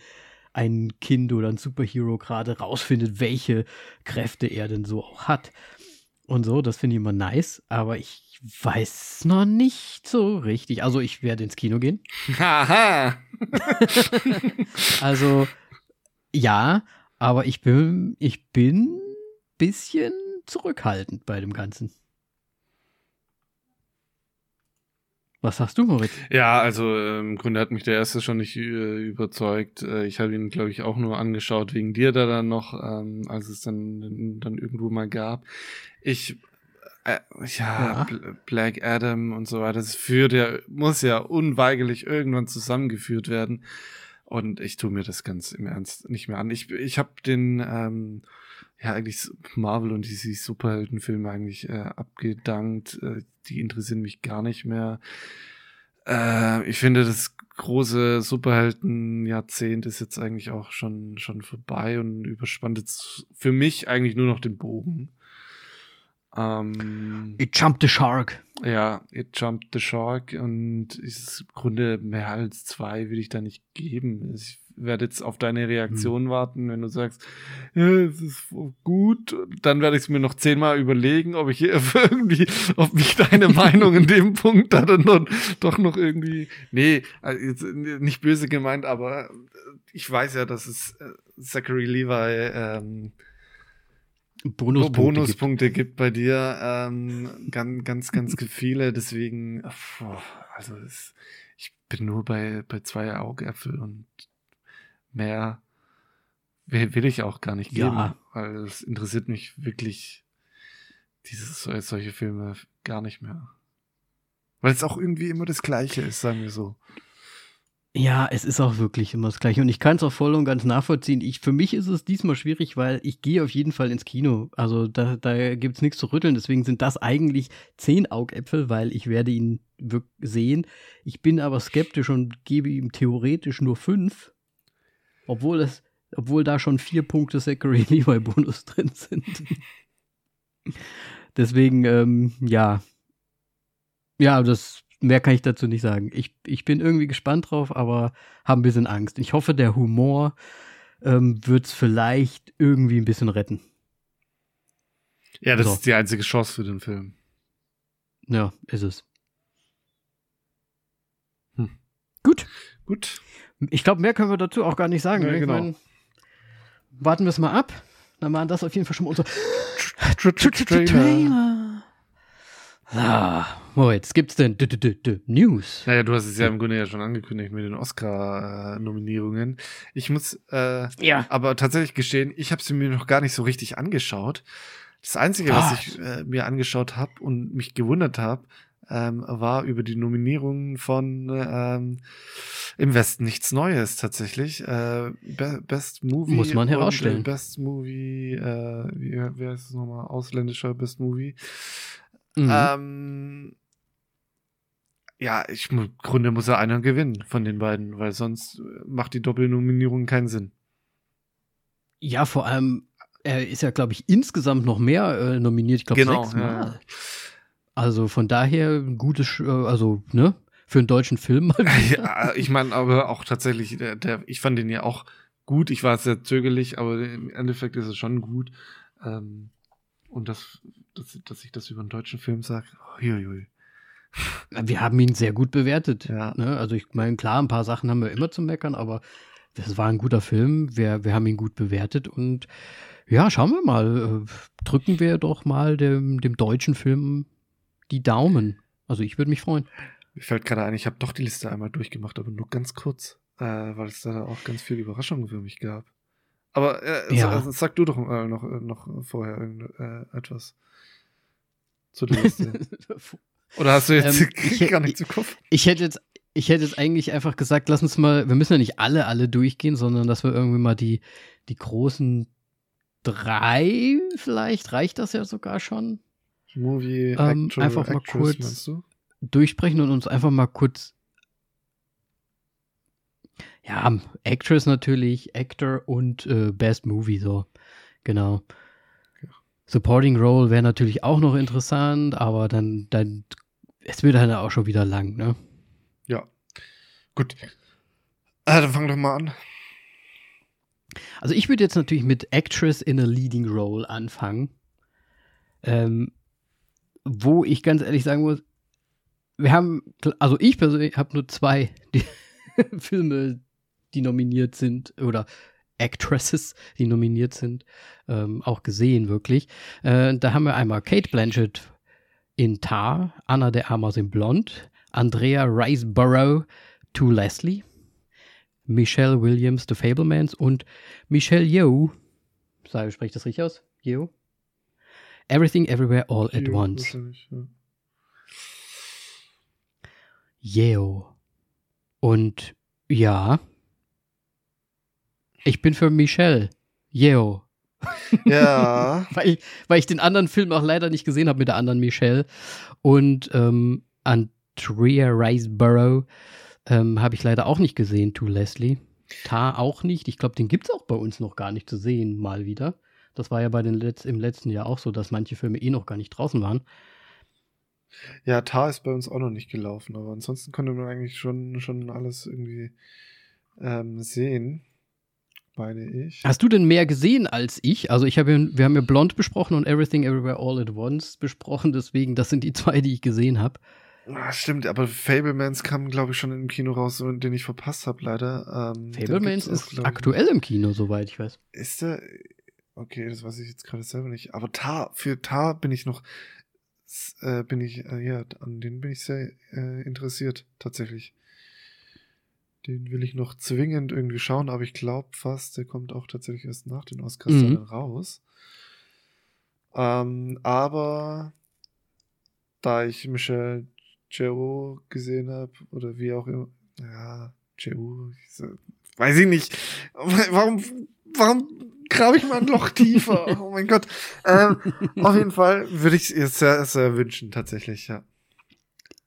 ein Kind oder ein Superhero gerade rausfindet, welche Kräfte er denn so auch hat. Und so, das finde ich immer nice, aber ich weiß noch nicht so richtig. Also ich werde ins Kino gehen. Haha. Also ja, aber ich bin, ich bin bisschen zurückhaltend bei dem Ganzen. Was sagst du, Moritz? Ja, also äh, im Grunde hat mich der erste schon nicht äh, überzeugt. Äh, ich habe ihn, glaube ich, auch nur angeschaut wegen dir da dann noch, ähm, als es dann, dann irgendwo mal gab. Ich, äh, ja, Ja. Bl Black Adam und so weiter, das führt ja, muss ja unweigerlich irgendwann zusammengeführt werden. Und ich tue mir das ganz im Ernst nicht mehr an. Ich, ich habe den, ähm, ja, eigentlich Marvel und DC Superheldenfilme eigentlich äh, abgedankt. Äh, die interessieren mich gar nicht mehr. Äh, ich finde, das große Superhelden-Jahrzehnt ist jetzt eigentlich auch schon, schon vorbei und überspannt jetzt für mich eigentlich nur noch den Bogen. Ähm, It jumped the shark. ja, It Jumped the Shark und ist im Grunde mehr als zwei will ich da nicht geben. Ich werde jetzt auf deine Reaktion warten, wenn du sagst, ja, es ist gut, dann werde ich es mir noch zehnmal überlegen, ob ich irgendwie, ob mich deine Meinung in dem Punkt da dann noch, doch noch irgendwie, nee, also jetzt nicht böse gemeint, aber ich weiß ja, dass es äh, Zachary Levi ähm, Bonuspunkte gibt. Bonuspunkte gibt bei dir ähm, ganz, ganz, ganz viele. Deswegen, also es, ich bin nur bei, bei zwei Augäpfel und mehr will, ich auch gar nicht geben, Ja. weil es interessiert mich wirklich dieses solche Filme gar nicht mehr. Weil es auch irgendwie immer das Gleiche ist, sagen wir so. Ja, es ist auch wirklich immer das Gleiche. Und ich kann es auch voll und ganz nachvollziehen. Ich, für mich ist es diesmal schwierig, weil ich gehe auf jeden Fall ins Kino. Also da, da gibt es nichts zu rütteln. Deswegen sind das eigentlich zehn Augäpfel, weil ich werde ihn sehen. Ich bin aber skeptisch und gebe ihm theoretisch nur fünf. Obwohl es, obwohl da schon vier Punkte Zachary Levi Bonus drin sind. Deswegen, ähm, ja. Ja, das mehr kann ich dazu nicht sagen. Ich, ich bin irgendwie gespannt drauf, aber habe ein bisschen Angst. Ich hoffe, der Humor ähm, wird es vielleicht irgendwie ein bisschen retten. Ja, das so. ist die einzige Chance für den Film. Ja, ist es. Hm. Gut. Gut. Ich glaube, mehr können wir dazu auch gar nicht sagen. Ja, ne? genau. Mein, warten wir es mal ab. Dann waren das auf jeden Fall schon mal unsere Trailer. Ah, oh, jetzt gibt's denn d -d -d News. Naja, du hast es ja im Grunde ja schon angekündigt mit den Oscar-Nominierungen. Ich muss äh, ja. aber tatsächlich gestehen, ich habe sie mir noch gar nicht so richtig angeschaut. Das Einzige, was, was ich äh, mir angeschaut habe und mich gewundert habe, ähm, war über die Nominierungen von ähm, Im Westen nichts Neues tatsächlich. Äh, Be Best Movie. Muss man herausstellen. Best Movie, äh, wie, wie heißt es nochmal? Ausländischer Best Movie. Mhm. Ähm, ja, ich, im Grunde muss er einer gewinnen von den beiden, weil sonst macht die Doppelnominierung keinen Sinn. Ja, vor allem, er ist ja, glaube ich, insgesamt noch mehr äh, nominiert. Ich glaube, genau, sechsmal. Ja. Also von daher ein gutes, äh, also, ne? Für einen deutschen Film mal. Ja, ich meine, aber auch tatsächlich, der, der, ich fand den ja auch gut. Ich war sehr zögerlich, aber im Endeffekt ist es schon gut. Ähm, und das dass, dass ich das über einen deutschen Film sage. Oh, Wir haben ihn sehr gut bewertet. Ja. Ne? Also ich meine, klar, ein paar Sachen haben wir immer zu meckern, aber das war ein guter Film. Wir, wir haben ihn gut bewertet und ja, schauen wir mal. Äh, drücken wir doch mal dem, dem deutschen Film die Daumen. Also ich würde mich freuen. Mir fällt gerade ein, ich habe doch die Liste einmal durchgemacht, aber nur ganz kurz, äh, weil es da auch ganz viele Überraschungen für mich gab. Aber äh, ja. sag, sag, du doch äh, noch, äh, noch vorher. Äh, zu der Liste? Oder hast du jetzt ähm, gar nicht zu Kopf? Ich hätte jetzt, ich hätte jetzt eigentlich einfach gesagt, lass uns mal, wir müssen ja nicht alle, alle durchgehen, sondern dass wir irgendwie mal die, die großen drei, vielleicht reicht das ja sogar schon. Movie, ähm, einfach mal Actress, kurz durchsprechen und uns einfach mal kurz ja, Actress natürlich, Actor und äh, Best Movie, so. Genau. Supporting Role wäre natürlich auch noch interessant, aber dann, dann, es wird dann auch schon wieder lang, ne? Ja. Gut. Ah, dann fang doch mal an. Also ich würde jetzt natürlich mit Actress in a Leading Role anfangen. Ähm, wo ich ganz ehrlich sagen muss, wir haben, also ich persönlich habe nur zwei die Filme, die nominiert sind oder Actresses, die nominiert sind, ähm, auch gesehen, wirklich. Äh, da haben wir einmal Kate Blanchett in Tar, Anna de Armas in Blond, Andrea Riseborough to Leslie, Michelle Williams, The Fablemans und Michelle Yeoh, sage, spreche ich das richtig aus? Yeoh? Everything Everywhere All at Once. Yeoh. Und ja, ich bin für Michelle. Yeo. Ja. weil, ich, weil ich den anderen Film auch leider nicht gesehen habe mit der anderen Michelle. Und ähm, Andrea Riseborough ähm, habe ich leider auch nicht gesehen, to Leslie. Tar auch nicht. Ich glaube, den gibt es auch bei uns noch gar nicht zu sehen, mal wieder. Das war ja bei den Letz im letzten Jahr auch so, dass manche Filme eh noch gar nicht draußen waren. Ja, Tar ist bei uns auch noch nicht gelaufen, aber ansonsten konnte man eigentlich schon, schon alles irgendwie ähm, sehen meine ich. Hast du denn mehr gesehen als ich? Also ich habe, wir haben ja Blond besprochen und Everything Everywhere All at Once besprochen, deswegen das sind die zwei, die ich gesehen habe. Ah, stimmt, aber Fablemans kam, glaube ich, schon im Kino raus, den ich verpasst habe, leider. Ähm, Fablemans ist aktuell im Kino, soweit ich weiß. Ist der? Okay, das weiß ich jetzt gerade selber nicht. Aber Tar, für Tar bin ich noch, äh, bin ich, äh, ja, an den bin ich sehr äh, interessiert, tatsächlich. Den will ich noch zwingend irgendwie schauen, aber ich glaube fast, der kommt auch tatsächlich erst nach den Oscars mhm. raus. Ähm, aber da ich Michelle Jero gesehen habe oder wie auch immer. Ja, Jero, weiß ich nicht. Warum, warum grabe ich mal ein Loch tiefer? Oh mein Gott. Ähm, auf jeden Fall würde ich es sehr, sehr wünschen, tatsächlich, ja.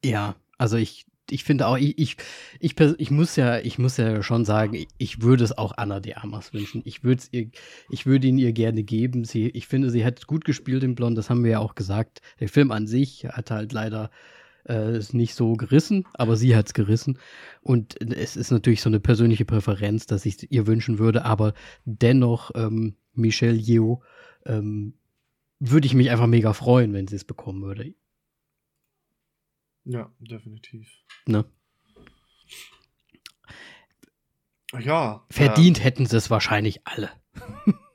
Ja, also ich, ich finde auch, ich, ich, ich, ich, muss ja, ich muss ja schon sagen, ich, ich würde es auch Anna de Armas wünschen. Ich würde ihr, ich würde ihn ihr gerne geben. Sie, ich finde, sie hat gut gespielt in Blond, das haben wir ja auch gesagt. Der Film an sich hat halt leider äh, nicht so gerissen, aber sie hat es gerissen. Und es ist natürlich so eine persönliche Präferenz, dass ich ihr wünschen würde, aber dennoch, ähm, Michelle Yeoh, ähm, würde ich mich einfach mega freuen, wenn sie es bekommen würde. Ja, definitiv. Ne? Ja. Verdient äh, hätten sie es wahrscheinlich alle.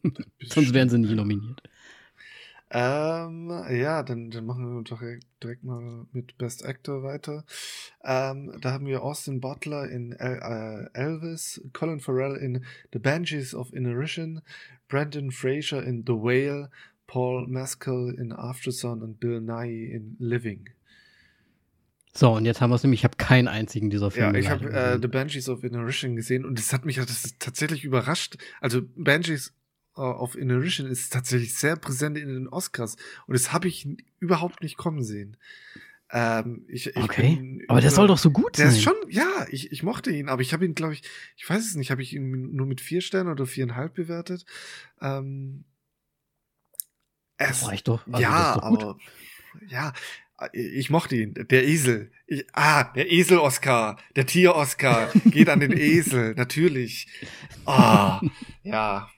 Sonst wären sie nicht nominiert. Ähm, ja, dann, dann machen wir doch direkt mal mit Best Actor weiter. Ähm, da haben wir Austin Butler in El äh, Elvis, Colin Farrell in The Banshees of Inisherin, Brandon Fraser in The Whale, Paul Mescal in Aftersun und Bill Nye in Living. So, und jetzt haben wir es nämlich, ich habe keinen einzigen dieser Filme. Ja, ich habe äh, The Banshees of Inisherin gesehen und das hat mich das tatsächlich überrascht. Also Banshees auf Inisherin ist tatsächlich sehr präsent in den Oscars und das habe ich überhaupt nicht kommen sehen. Ähm, ich, ich okay, bin, aber der soll doch so gut der sein. Der ist schon, ja, ich, ich mochte ihn, aber ich habe ihn, glaube ich, ich weiß es nicht, habe ich ihn nur mit vier Sternen oder viereinhalb bewertet. Ähm, es, das reicht doch. Also ja, doch aber ja, ich mochte ihn. Der Esel. Ich, ah, der Esel-Oscar. Der Tier-Oscar. Geht an den Esel, natürlich. Ah, ja.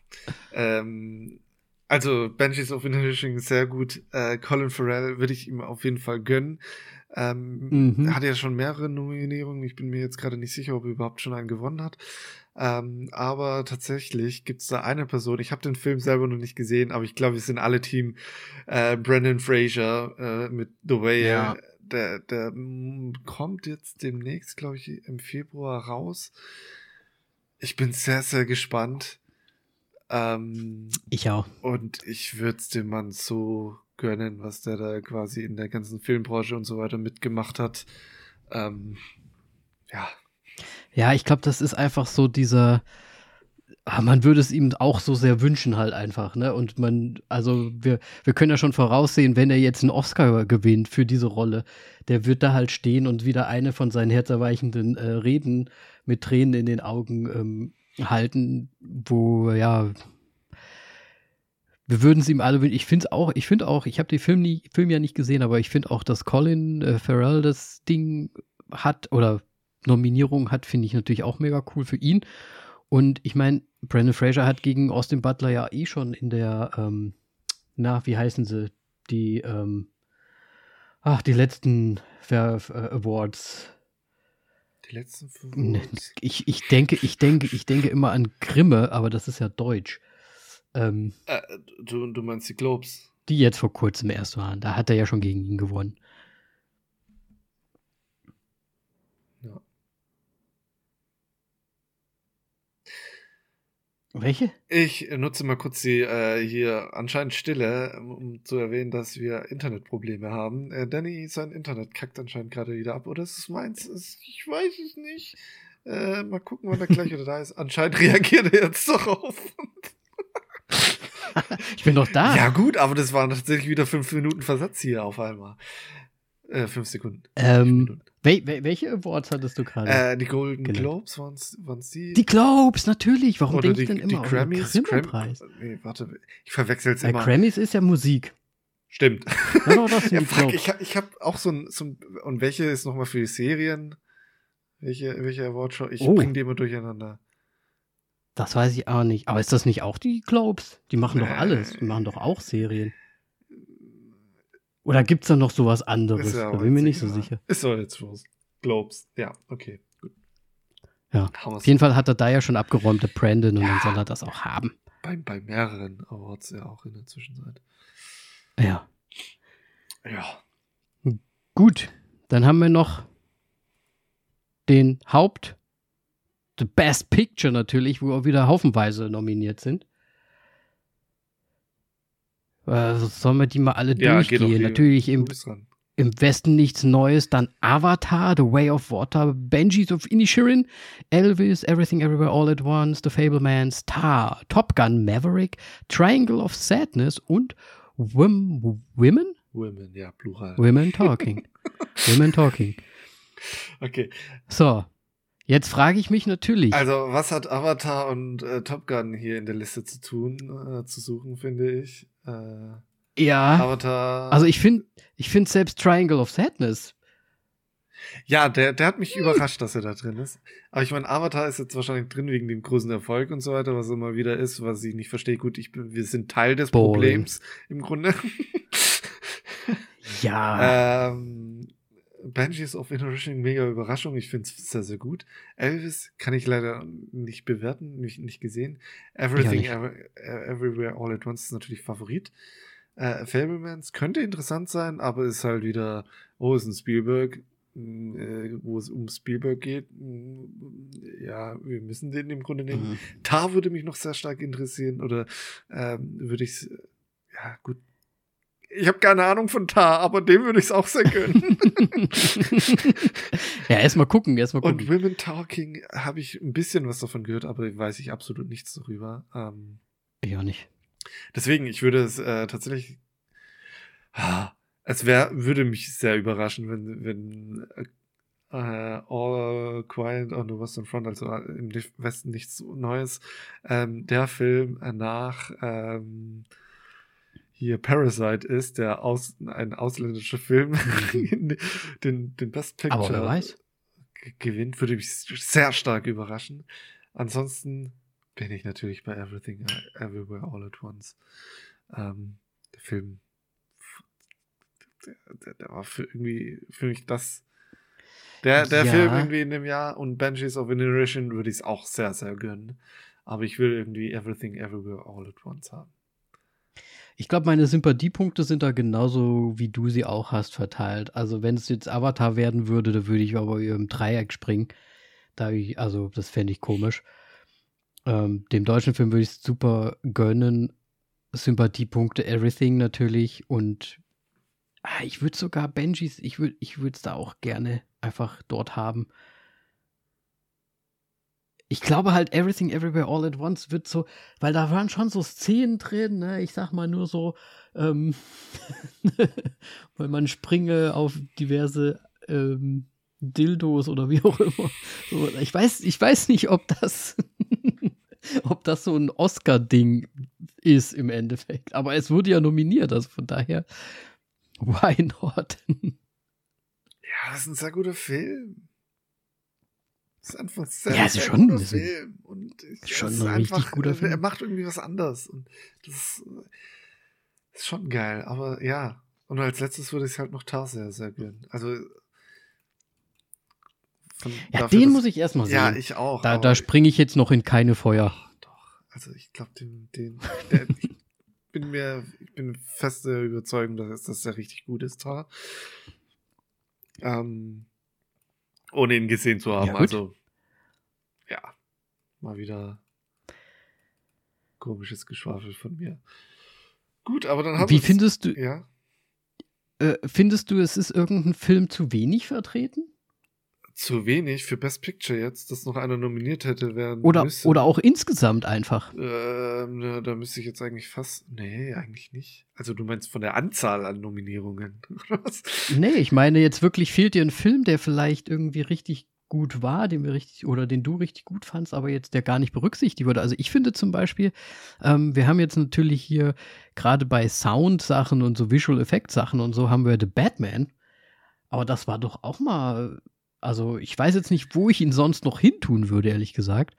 Ähm, also Banshees of Inisherin sehr gut. Äh, Colin Farrell würde ich ihm auf jeden Fall gönnen. Ähm, mhm. Hat ja schon mehrere Nominierungen. Ich bin mir jetzt gerade nicht sicher, ob er überhaupt schon einen gewonnen hat. Ähm, aber tatsächlich gibt es da eine Person. Ich habe den Film selber noch nicht gesehen, aber ich glaube, wir sind alle Team äh, Brandon Fraser äh, mit The Way. Ja. Der, der kommt jetzt demnächst, glaube ich, im Februar raus. Ich bin sehr, sehr gespannt. Ähm, ich auch. Und ich würde es dem Mann so gönnen, was der da quasi in der ganzen Filmbranche und so weiter mitgemacht hat. Ähm, ja. Ja, ich glaube, das ist einfach so dieser. Ah, man würde es ihm auch so sehr wünschen, halt einfach, ne? Und man, also wir, wir können ja schon voraussehen, wenn er jetzt einen Oscar gewinnt für diese Rolle, der wird da halt stehen und wieder eine von seinen herzerweichenden äh, Reden mit Tränen in den Augen ähm, halten, wo, ja, wir würden es ihm alle Ich finde auch, ich finde auch, ich habe den Film, nie, Film ja nicht gesehen, aber ich finde auch, dass Colin äh, Farrell das Ding hat oder Nominierung hat, finde ich natürlich auch mega cool für ihn. Und ich meine, Brandon Fraser hat gegen Austin Butler ja eh schon in der, ähm, na, wie heißen sie, die, ähm, ach, die letzten Awards die letzten fünf ich, ich denke, ich denke, ich denke immer an Grimme, aber das ist ja Deutsch. Ähm, äh, du, du meinst die Globes? Die jetzt vor kurzem erst waren. Da hat er ja schon gegen ihn gewonnen. Welche? Ich nutze mal kurz die äh, hier anscheinend Stille, um zu erwähnen, dass wir Internetprobleme haben. Äh, Danny, sein Internet kackt anscheinend gerade wieder ab. Oder ist es meins? Ich weiß es nicht. Äh, mal gucken, wann er gleich wieder da ist. Anscheinend reagiert er jetzt darauf. ich bin doch da. Ja, gut, aber das waren tatsächlich wieder fünf Minuten Versatz hier auf einmal. Äh, fünf Sekunden. Ähm, wel welche Awards hattest du gerade? Äh, die Golden genau. Globes waren es die? Die Globes, natürlich. Warum denke ich denn immer die Grammys, den Grimme-Preis? Nee, warte, ich verwechsel es immer. Grammys ist ja Musik. Stimmt. Ja, doch, ja, fuck, ich, ich habe auch so ein, so ein, und welche ist nochmal für die Serien? Welche, welche Awardshow? Ich oh. bringe die immer durcheinander. Das weiß ich auch nicht. Aber ist das nicht auch die Globes? Die machen nee. doch alles. Die machen doch auch Serien. Oder gibt es da noch sowas anderes? Da bin ich mir nicht so sicher. Ist doch jetzt was. Globes. Ja, okay. Gut. Ja. Auf jeden Fall hat er da ja schon abgeräumt, der Brandon, und ja. dann soll er das auch haben. Bei, bei mehreren Awards ja auch in der Zwischenzeit. Ja. Ja. Gut, dann haben wir noch den Haupt, The Best Picture natürlich, wo auch wieder haufenweise nominiert sind. Also sollen wir die mal alle ja, durchgehen? Natürlich im, im Westen nichts Neues, dann Avatar, The Way of Water, Benjis of Inisherin, Elvis, Everything Everywhere All at Once, The Fableman, Star, Top Gun, Maverick, Triangle of Sadness und Wim Women? Women, ja, plural. Women Talking. Women Talking. Okay. So, jetzt frage ich mich natürlich. Also, was hat Avatar und äh, Top Gun hier in der Liste zu tun, äh, zu suchen, finde ich? Äh, ja. Avatar. Also ich finde, ich finde selbst Triangle of Sadness. Ja, der, der hat mich überrascht, dass er da drin ist. Aber ich meine, Avatar ist jetzt wahrscheinlich drin wegen dem großen Erfolg und so weiter, was immer wieder ist, was ich nicht verstehe. Gut, ich bin, wir sind Teil des Boring. Problems im Grunde. Ja. ähm, Banshees of Inisherin, mega Überraschung. Ich finde es sehr, sehr gut. Elvis kann ich leider nicht bewerten, nicht, nicht gesehen. Everything, nicht. Ever, Everywhere, All at Once ist natürlich Favorit. Äh, Fablemans könnte interessant sein, aber ist halt wieder, oh, ist ein Spielberg, mh, äh, wo es um Spielberg geht. Mh, ja, wir müssen den im Grunde nehmen. Mhm. Tar würde mich noch sehr stark interessieren oder ähm, würde ich ja gut. Ich habe keine Ahnung von Tar, aber dem würde ich es auch sehr gönnen. ja, erstmal gucken, erstmal Und gucken. Women Talking habe ich ein bisschen was davon gehört, aber weiß ich absolut nichts darüber. Ähm, Ich auch nicht. deswegen, ich würde es äh, tatsächlich. Es wär, würde mich sehr überraschen, wenn, wenn äh, All Quiet on the Western Front, also im Westen nichts Neues, ähm, der Film äh, nach ähm, hier Parasite ist, der aus, ein ausländischer Film, den, den Best Picture Aber wer weiß. gewinnt, würde mich sehr stark überraschen. Ansonsten bin ich natürlich bei Everything uh, Everywhere All at Once. Ähm, der Film, der, der, der war für irgendwie für mich das. Der, der Ja. Film irgendwie in dem Jahr und Banshees of Inisherin würde ich es auch sehr, sehr gönnen. Aber ich will irgendwie Everything Everywhere All at Once haben. Ich glaube, meine Sympathiepunkte sind da genauso, wie du sie auch hast, verteilt. Also, wenn es jetzt Avatar werden würde, da würde ich aber im Dreieck springen. Da ich, also, das fände ich komisch. Ähm, dem deutschen Film würde ich es super gönnen. Sympathiepunkte, Everything natürlich. Und ah, ich würde sogar Benjis, ich würde es da auch gerne einfach dort haben. Ich glaube halt, Everything Everywhere All at Once wird so, weil da waren schon so Szenen drin, ne? ich sag mal nur so, ähm, weil man springe auf diverse ähm, Dildos oder wie auch immer. So, ich weiß, ich weiß nicht, ob das, ob das so ein Oscar-Ding ist im Endeffekt. Aber es wurde ja nominiert, also von daher, why not? Ja, das ist ein sehr guter Film. Das ist einfach ein sehr, Ja, ist schon- guter ist ein- Film. Und ich, schon es ein ist richtig einfach, guter er- Film. Er macht irgendwie was anderes. Und das ist, ist schon geil. Aber ja. Und als letztes würde ich halt noch Tar sehr, sehr gönnen. Also. Von, Ja, dafür, den dass- muss ich erstmal sehen. Ja, ich auch. da da springe ich jetzt noch in keine Feuer. Doch. Also ich glaube, den, den, der, ich bin mir, ich bin fest der Überzeugung, dass das der richtig gut ist, Tar. Ähm, ohne ihn gesehen zu haben. Ja, also, ja, mal wieder komisches Geschwafel von mir. Gut, aber dann haben Wie findest du, Ja, äh, findest du, es ist irgendein Film zu wenig vertreten? Zu wenig für Best Picture jetzt, dass noch einer nominiert hätte werden Oder, müssen. oder auch insgesamt einfach? Ähm, na, da müsste ich jetzt eigentlich fast. Nee, eigentlich nicht. Also du meinst von der Anzahl an Nominierungen? Nee, ich meine, jetzt wirklich fehlt dir ein Film, der vielleicht irgendwie richtig gut war, den wir richtig, oder den du richtig gut fandst, aber jetzt der gar nicht berücksichtigt wurde. Also ich finde zum Beispiel, ähm, wir haben jetzt natürlich hier gerade bei Sound-Sachen und so Visual Effect-Sachen und so haben wir The Batman. Aber das war doch auch mal, also ich weiß jetzt nicht, wo ich ihn sonst noch hintun würde, ehrlich gesagt.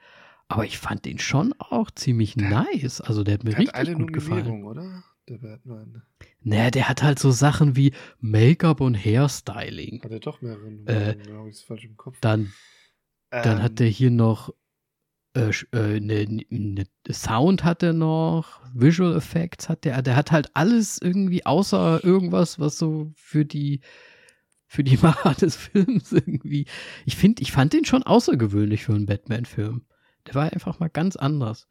Aber ich fand den schon auch ziemlich Der- nice. Also der hat mir Der hat richtig eine gut gefallen. Oder? Der Batman. Naja, der hat halt so Sachen wie Make-up und Hairstyling. Hat er doch mehrere Äh, Nominierungen, ich es falsch im Kopf. Dann, dann Ähm, hat er hier noch äh, äh, ne, ne, Sound hat er noch, Visual Effects hat der, der hat halt alles irgendwie außer irgendwas, was so für die für die Macher des Films irgendwie. Ich finde, ich fand den schon außergewöhnlich für einen Batman-Film. Der war einfach mal ganz anders.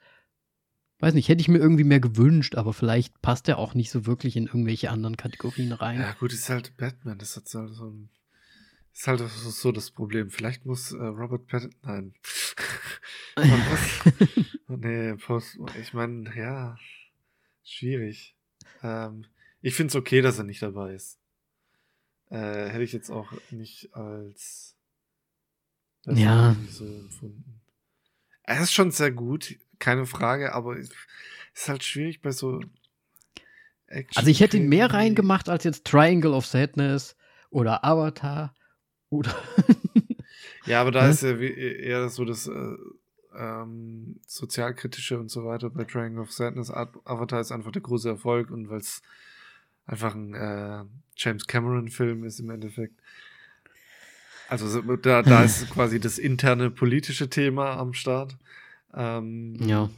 weiß nicht, hätte ich mir irgendwie mehr gewünscht, aber vielleicht passt er auch nicht so wirklich in irgendwelche anderen Kategorien rein. Ja, gut, ist halt Batman, das hat so ein. Ist halt so das Problem. Vielleicht muss äh, Robert Pattinson. Nein. muss, nee, Post, ich meine, ja. Schwierig. Ähm, ich finde es okay, dass er nicht dabei ist. Äh, hätte ich jetzt auch nicht als. Ja. So empfunden. Er ist schon sehr gut, keine Frage, aber es ist halt schwierig bei so. Action also ich hätte ihn mehr reingemacht als jetzt Triangle of Sadness oder Avatar oder. ja, aber da ist ja eher so das äh, ähm, sozialkritische und so weiter bei Triangle of Sadness. Avatar ist einfach der große Erfolg und weil es einfach ein äh, James Cameron-Film ist im Endeffekt. Also da, da ist quasi das interne politische Thema am Start. Ähm, ja.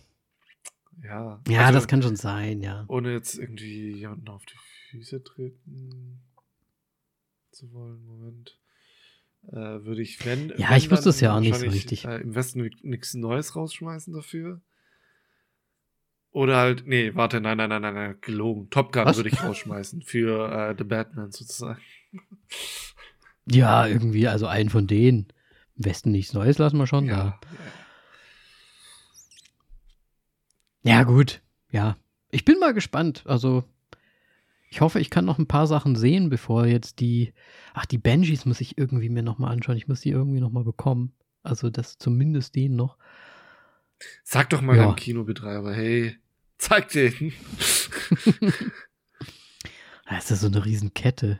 Ja. Ja, also, das kann schon sein, ja. Ohne jetzt irgendwie jemanden auf die Füße treten zu wollen. Moment. Äh, würde ich, wenn. Ja, wenn, ich wusste es ja auch nicht so richtig. Äh, Im Westen nichts Neues rausschmeißen dafür. Oder halt, nee, warte, nein, nein, nein, nein, nein gelogen. Top Gun würde ich rausschmeißen für äh, The Batman sozusagen. Ja, irgendwie, also einen von denen. Im Westen nichts Neues lassen wir schon ja. Ja. ja, gut. Ja. Ich bin mal gespannt. Also, ich hoffe, ich kann noch ein paar Sachen sehen, bevor jetzt die. Ach, die Benjis muss ich irgendwie mir nochmal anschauen. Ich muss die irgendwie nochmal bekommen. Also, das zumindest den noch. Sag doch mal ja. dem Kinobetreiber, hey, zeig den. das ist so eine Riesenkette.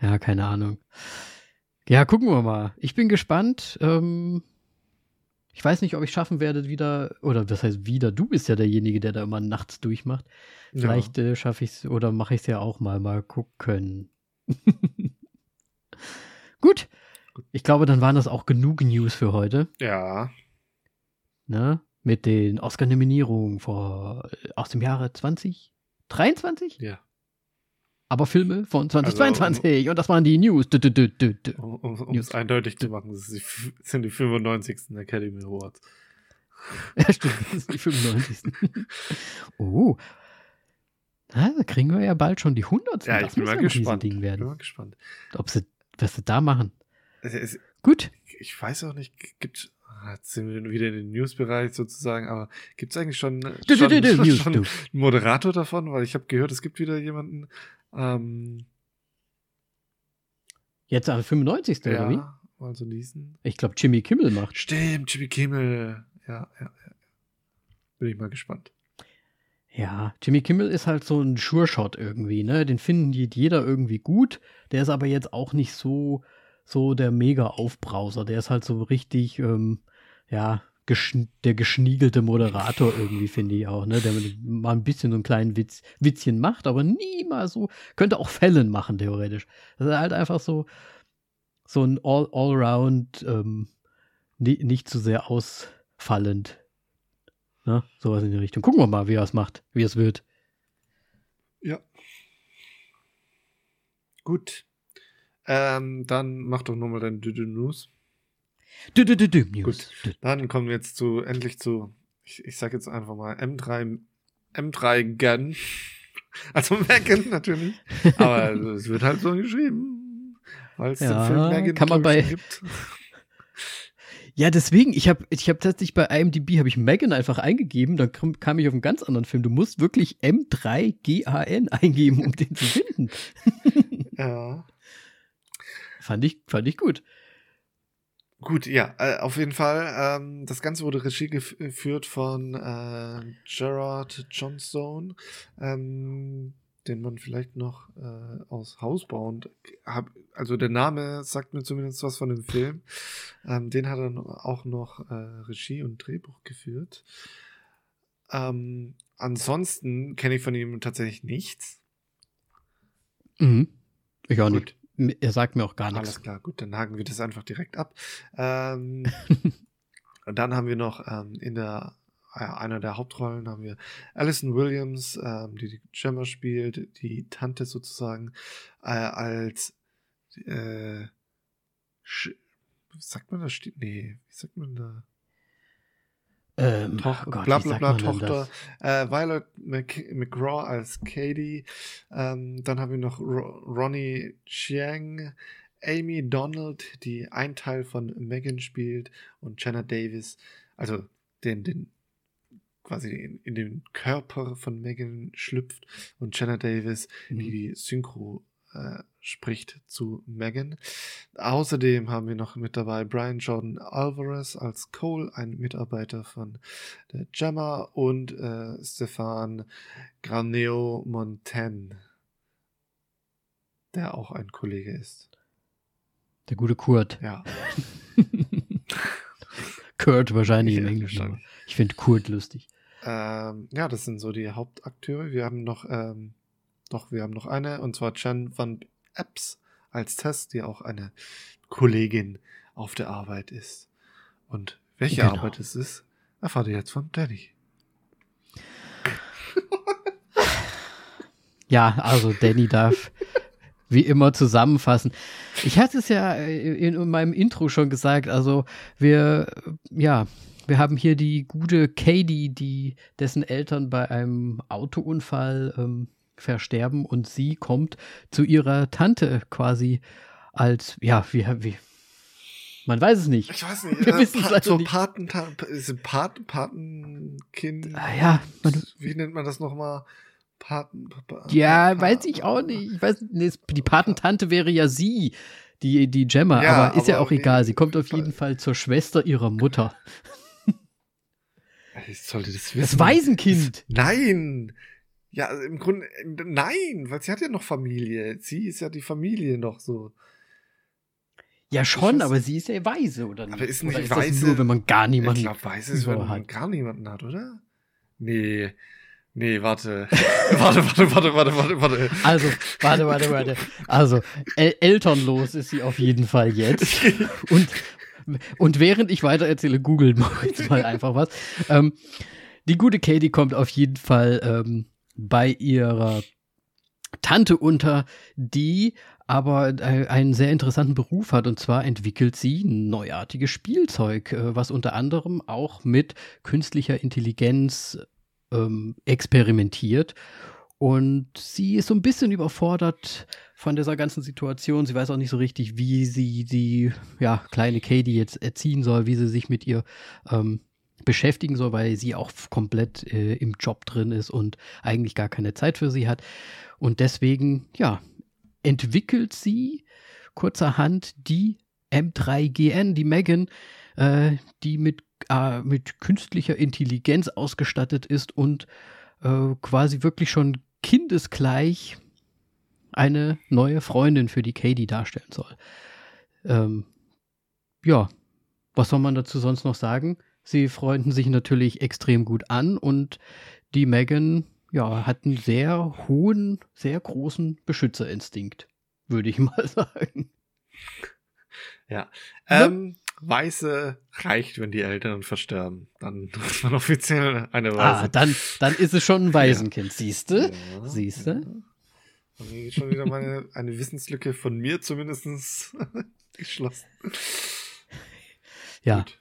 Ja, keine Ahnung. Ja, gucken wir mal. Ich bin gespannt. Ähm, ich weiß nicht, ob ich schaffen werde, wieder, oder das heißt wieder, du bist ja derjenige, der da immer nachts durchmacht. Vielleicht ja. äh, schaffe ich es oder mache ich es ja auch mal. Mal gucken. Gut. Ich glaube, dann waren das auch genug News für heute. Ja. Ne? Mit den Oscar-Nominierungen aus dem Jahre 2023? Ja aber Filme von 2022 also, um, und das waren die News. Du, du, du, um es eindeutig zu machen, das sind die 95. Academy Awards. Ja, stimmt, das sind die 95. oh. Na, da kriegen wir ja bald schon die 100. Ja, ich bin mal gespannt. Ding werden. bin mal gespannt. Ob sie, was sie da machen. Es, es, Gut. Ich weiß auch nicht, gibt Jetzt sind wir wieder in den News-Bereich sozusagen, aber gibt es eigentlich schon, schon, schon einen Moderator davon? Weil ich habe gehört, es gibt wieder jemanden, ähm, Jetzt am 95. Ja, oder wie? mal so lesen. Ich glaube, Jimmy Kimmel macht. Stimmt, Jimmy Kimmel. Ja, ja, ja. Bin ich mal gespannt. Ja, Jimmy Kimmel ist halt so ein Sure-Shot irgendwie, ne? Den finden jeder irgendwie gut. Der ist aber jetzt auch nicht so, so der Mega-Aufbrauser. Der ist halt so richtig, ähm, ja, geschn der geschniegelte Moderator irgendwie, finde ich auch, ne? Der mal ein bisschen so einen kleinen Witz, Witzchen macht, aber nie mal so, könnte auch Fällen machen, theoretisch. Das ist halt einfach so, so ein All, Allround, ähm, nicht zu sehr ausfallend. Ne? Sowas in die Richtung. Gucken wir mal, wie er es macht, wie es wird. Ja. Gut. Ähm, dann mach doch nochmal deine News. Du, du, du, du, News. Gut, dann kommen wir jetzt zu, endlich zu, ich, ich sag jetzt einfach mal M3, M3 Gun. Also Megan natürlich. Aber es wird halt so geschrieben. Weil es ja, den Film Megan kann man bei, gibt. Ja, deswegen, ich habe ich hab tatsächlich bei IMDb habe ich Megan einfach eingegeben, dann kam, kam ich auf einen ganz anderen Film. Du musst wirklich M3GAN eingeben, um den zu finden. ja. Fand ich, fand ich gut. Gut, ja, äh, auf jeden Fall. Ähm, das Ganze wurde Regie geführt von äh, Gerard Johnstone, ähm, den man vielleicht noch äh, aus Housebound hab, also der Name sagt mir zumindest was von dem Film. Ähm, den hat er auch noch äh, Regie und Drehbuch geführt. Ansonsten kenne ich von ihm tatsächlich nichts. Mhm. Ich auch Gut. nicht. Er sagt mir auch gar nichts. Alles klar, gut, dann haken wir das einfach direkt ab. Ähm, und dann haben wir noch ähm, in der äh, einer der Hauptrollen haben wir Alison Williams, ähm, die die Gemma spielt, die Tante sozusagen, äh, als äh, sagt man das? Nee, wie sagt man da? Ähm, Toch oh Gott, bla bla bla Tochter. Äh, Violet Mc McGraw als Katie. Ähm, dann haben wir noch Ro Ronnie Chiang, Amy Donald, die ein Teil von Megan spielt, und Jenna Davis, also den, den quasi in, in den Körper von Megan schlüpft und Jenna Davis, die Mhm. die Synchro äh, spricht zu Megan. Außerdem haben wir noch mit dabei Brian Jordan Alvarez als Cole, ein Mitarbeiter von der Gemma und äh, Stefan Graneo Montaigne, der auch ein Kollege ist. Der gute Kurt. Ja, Kurt wahrscheinlich im Englischen. Ich finde Kurt lustig. ähm, ja, das sind so die Hauptakteure. Wir haben noch, ähm, doch, wir haben noch eine, und zwar Jen van Epps als Tess, die auch eine Kollegin auf der Arbeit ist. Und welche Genau. Arbeit es ist, erfahrt ihr jetzt von Danny. Ja, also Danny darf wie immer zusammenfassen. Ich hatte es ja äh, in meinem Intro schon gesagt, also wir, ja, wir haben hier die gute Katie, die dessen Eltern bei einem Autounfall ähm, versterben und sie kommt zu ihrer Tante quasi als, ja, wie, wie man weiß es nicht. Ich weiß nicht, Wir äh, wissen's pa leider so nicht. Paten, ist Pat, Patenkind. Ah, ja, man, Wie nennt man das nochmal? Paten. Pa, pa, Ja, weiß ich auch nicht. Ich weiß, nee, es- die Patentante wäre ja sie, die, die Gemma, Ja, aber ist ja aber auch egal. Sie kommt auf jeden Fall zur Schwester ihrer Mutter. Ich sollte das wissen. Das Waisenkind. Nein! Ja, also im Grunde, nein, weil sie hat ja noch Familie. Sie ist ja die Familie noch so. Ja, schon, aber sie ist ja weise, oder nicht? Aber ist oder nicht ist das weise- nur, wenn man gar Ich niemanden. glaube, weiß es, wenn man hat. gar niemanden hat, oder? Nee. Nee, warte. warte, warte, warte, warte, warte, warte. Also, warte, warte, warte. Also, el elternlos ist sie auf jeden Fall jetzt. Und, und während ich weiter erzähle, googelt mal jetzt mal einfach was. Ähm, die gute Katie kommt auf jeden Fall ähm, bei ihrer Tante unter, die aber äh, einen sehr interessanten Beruf hat. Und zwar entwickelt sie neuartiges Spielzeug, äh, was unter anderem auch mit künstlicher Intelligenz ähm, experimentiert. Und sie ist so ein bisschen überfordert von dieser ganzen Situation. Sie weiß auch nicht so richtig, wie sie die ja, kleine Katie jetzt erziehen soll, wie sie sich mit ihr ähm, beschäftigen soll, weil sie auch komplett äh, im Job drin ist und eigentlich gar keine Zeit für sie hat. Und deswegen, ja, entwickelt sie kurzerhand die M3GN, die Megan, äh, die mit, äh, mit künstlicher Intelligenz ausgestattet ist und äh, quasi wirklich schon kindesgleich eine neue Freundin für die Katie darstellen soll. Ähm, ja, was soll man dazu sonst noch sagen? Sie freunden sich natürlich extrem gut an und die Megan ja, hat einen sehr hohen, sehr großen Beschützerinstinkt, würde ich mal sagen. Ja. Ja. Ähm, Weiße reicht, wenn die Eltern versterben. Dann ist man offiziell eine Ah, Weiße. dann, dann ist es schon ein Waisenkind, siehst du? Ja, Siehste? ja. Und hier ist schon wieder meine, eine Wissenslücke von mir zumindest geschlossen. Ja, Gut.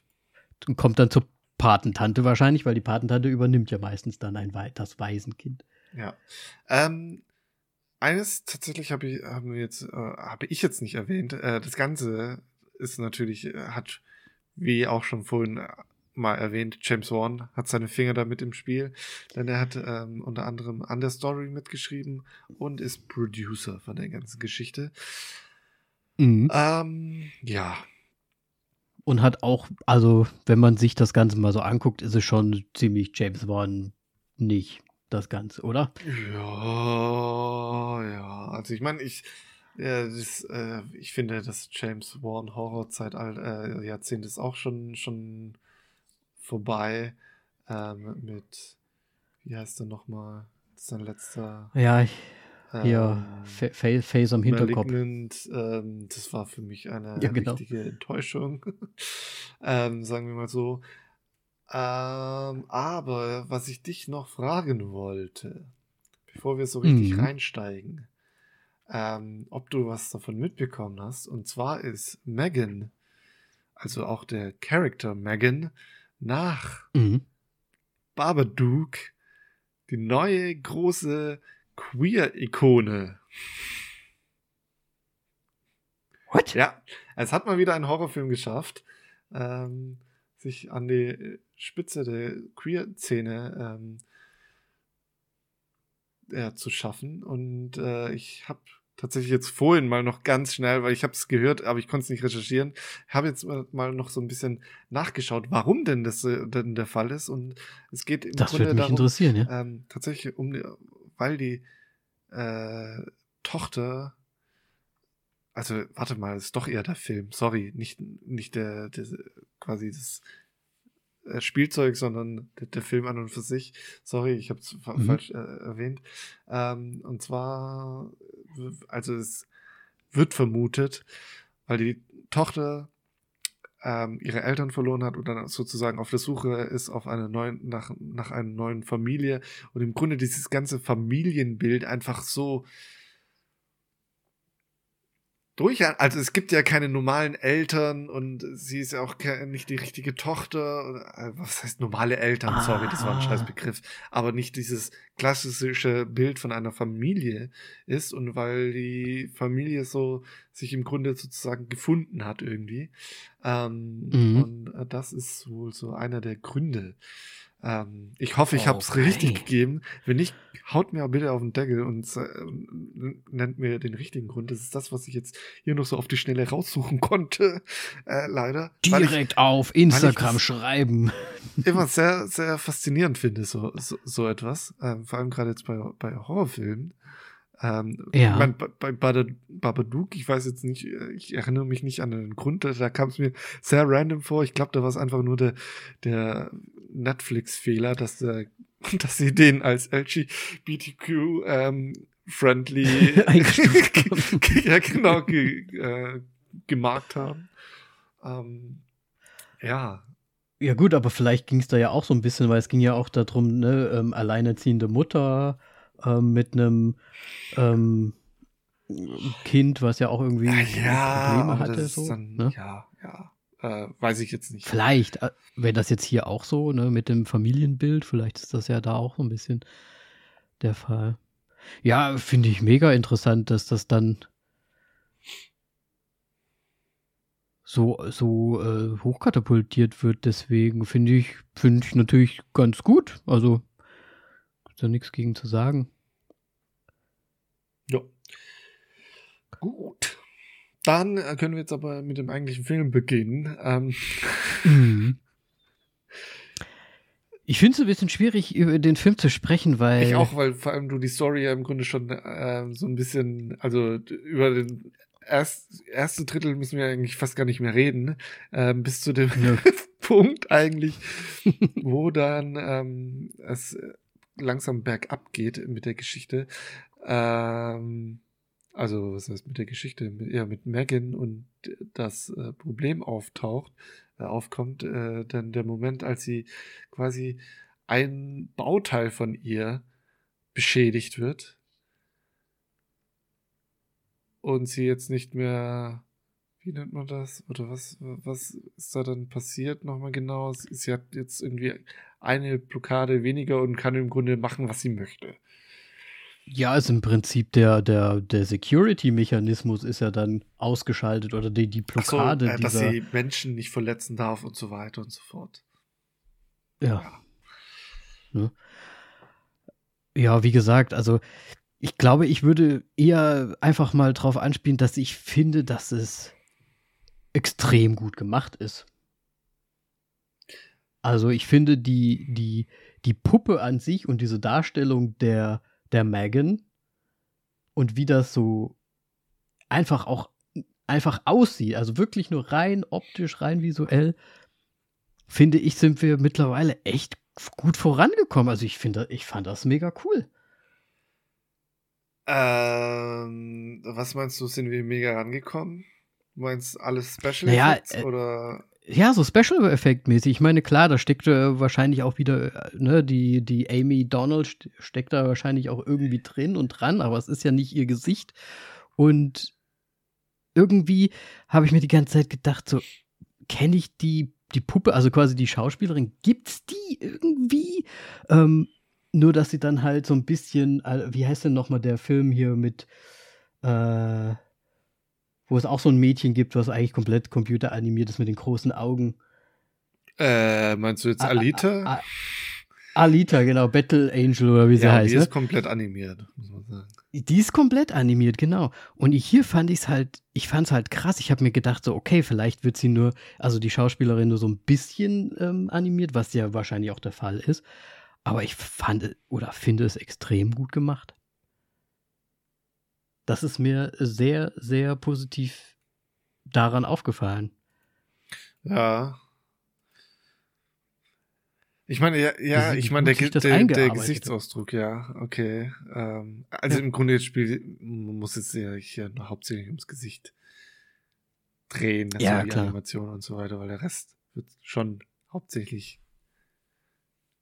Und kommt dann zur Patentante wahrscheinlich, weil die Patentante übernimmt ja meistens dann ein das Waisenkind. Ja. Ähm, eines tatsächlich habe ich, haben wir jetzt, äh, habe ich jetzt nicht erwähnt. Äh, das Ganze ist natürlich, äh, hat, wie auch schon vorhin äh, mal erwähnt, James Wan hat seine Finger damit im Spiel, denn er hat ähm, unter anderem an der Story mitgeschrieben und ist Producer von der ganzen Geschichte. Mhm. Ähm, ja, Und hat auch, also wenn man sich das Ganze mal so anguckt, ist es schon ziemlich James Wan nicht das Ganze, oder? Ja, ja. Also ich meine, ich, ja, das, äh, ich finde, das James Wan Horrorzeitalter äh, Jahrzehnt ist auch schon schon vorbei ähm, mit, wie heißt er nochmal? Sein letzter. Ja, ich, hier, ähm, Fa- Fa- Face am Hinterkopf. Ähm, das war für mich eine Ja, genau. richtige Enttäuschung. ähm, sagen wir mal so. Ähm, aber was ich dich noch fragen wollte, bevor wir so richtig Mhm. reinsteigen, ähm, ob du was davon mitbekommen hast. Und zwar ist Megan, also auch der Charakter Megan, nach Mhm. Babadook die neue große Queer-Ikone. What? Ja, es hat mal wieder ein Horrorfilm geschafft, ähm, sich an die Spitze der Queer-Szene ähm, ja, zu schaffen. Und äh, ich habe tatsächlich jetzt vorhin mal noch ganz schnell, weil ich habe es gehört, aber ich konnte es nicht recherchieren, habe jetzt mal noch so ein bisschen nachgeschaut, warum denn das äh, denn der Fall ist. Und es geht im Das Grunde würde mich darum, interessieren, ja. ähm, tatsächlich um, die- weil die äh, Tochter, also warte mal, ist doch eher der Film, sorry, nicht, nicht der, der quasi das äh, Spielzeug, sondern der, der Film an und für sich. Sorry, ich habe es Mhm. falsch äh, erwähnt. Ähm, und zwar, also es wird vermutet, weil die Tochter ähm, ihre Eltern verloren hat und dann sozusagen auf der Suche ist auf eine neuen, nach, nach einer neuen Familie. Und im Grunde dieses ganze Familienbild einfach so durch, also es gibt ja keine normalen Eltern und sie ist ja auch nicht die richtige Tochter. Äh, was heißt normale Eltern? Sorry, das war ein Ah. scheiß Begriff. Aber nicht dieses klassische Bild von einer Familie ist und weil die Familie so sich im Grunde sozusagen gefunden hat irgendwie. Ähm, Mhm. Und äh, das ist wohl so einer der Gründe. Ähm, ich hoffe, ich habe es richtig gegeben. Wenn nicht, haut mir bitte auf den Deckel und äh, nennt mir den richtigen Grund. Das ist das, was ich jetzt hier noch so auf die Schnelle raussuchen konnte. Äh, leider. Weil ich Direkt auf Instagram schreiben. immer sehr, sehr faszinierend finde, so, so, so etwas. Ähm, vor allem gerade jetzt bei, bei Horrorfilmen. Ähm, Ja. Ich mein, bei, bei Babadook, ich weiß jetzt nicht, äh, ich erinnere mich nicht an den Grund, da kam es mir sehr random vor. Ich glaube, da war es einfach nur der, der Netflix-Fehler, dass, der, dass sie den als LGBTQ ähm, friendly ja, genau, ge, äh, gemarkt haben. Ähm, ja, Ja gut, aber vielleicht ging es da ja auch so ein bisschen, weil es ging ja auch darum, ne, ähm, alleinerziehende Mutter ähm, mit einem ähm, Kind, was ja auch irgendwie ja, Probleme hatte. So, dann, ne? ja, ja, äh, weiß ich jetzt nicht. Vielleicht, äh, wäre das jetzt hier auch so, ne, mit dem Familienbild, vielleicht ist das ja da auch so ein bisschen der Fall. Ja, finde ich mega interessant, dass das dann so, so äh, hochkatapultiert wird. Deswegen finde ich, finde ich natürlich ganz gut. Also, da nichts gegen zu sagen. Ja. Gut. Dann äh, können wir jetzt aber mit dem eigentlichen Film beginnen. Ähm, Mhm. Ich finde es ein bisschen schwierig, über den Film zu sprechen, weil. ich auch, weil vor allem du die Story ja im Grunde schon ähm, so ein bisschen, also über den erst, erste Drittel müssen wir eigentlich fast gar nicht mehr reden, ähm, bis zu dem Ja. Punkt eigentlich, wo dann ähm, es langsam bergab geht mit der Geschichte. Ähm, also, was heißt mit der Geschichte? Mit, ja, mit Megan und das äh, Problem auftaucht, äh, aufkommt, äh, dann der Moment, als sie quasi ein Bauteil von ihr beschädigt wird und sie jetzt nicht mehr, wie nennt man das? Oder was, was ist da dann passiert nochmal genau? Sie hat jetzt irgendwie eine Blockade weniger und kann im Grunde machen, was sie möchte. Ja, also im Prinzip der, der, der Security-Mechanismus ist ja dann ausgeschaltet oder die, die Ach so, Blockade äh, dass sie Menschen nicht verletzen darf und so weiter und so fort. Ja. Ne? Ja, wie gesagt, also ich glaube, ich würde eher einfach mal drauf anspielen, dass ich finde, dass es extrem gut gemacht ist. Also ich finde die, die, die Puppe an sich und diese Darstellung der, der Megan und wie das so einfach auch einfach aussieht, also wirklich nur rein optisch, rein visuell, finde ich, sind wir mittlerweile echt gut vorangekommen. Also ich finde, ich fand das mega cool. Ähm, was meinst du, sind wir mega rangekommen? Du meinst alles Special Naja, Effects äh, oder? Ja, so Special Effect mäßig. Ich meine, klar, da steckt äh, wahrscheinlich auch wieder, äh, ne, die, die Amy Donald st steckt da wahrscheinlich auch irgendwie drin und dran, aber es ist ja nicht ihr Gesicht. Und irgendwie habe ich mir die ganze Zeit gedacht, so, kenne ich die die Puppe, also quasi die Schauspielerin, gibt's die irgendwie? Ähm, nur, dass sie dann halt so ein bisschen, äh, wie heißt denn nochmal der Film hier mit, äh, wo es auch so ein Mädchen gibt, was eigentlich komplett computeranimiert ist mit den großen Augen. Äh, meinst du jetzt Alita? A, a, Alita, genau, Battle Angel oder wie sie ja, heißt. Die ist ne? komplett animiert, muss man sagen. Die ist komplett animiert, genau. Und hier fand ich es halt, ich fand es halt krass. Ich habe mir gedacht, so, okay, vielleicht wird sie nur, also die Schauspielerin nur so ein bisschen ähm, animiert, was ja wahrscheinlich auch der Fall ist. Aber ich fand oder finde es extrem gut gemacht. Das ist mir sehr, sehr positiv daran aufgefallen. Ja, ich meine, ja, ja ich meine, der, der, der Gesichtsausdruck, ja, okay. Ähm, also ja. im Grunde jetzt spielt, man muss jetzt ja hier hauptsächlich ums Gesicht drehen, also ja, die klar. Animation und so weiter, weil der Rest wird schon hauptsächlich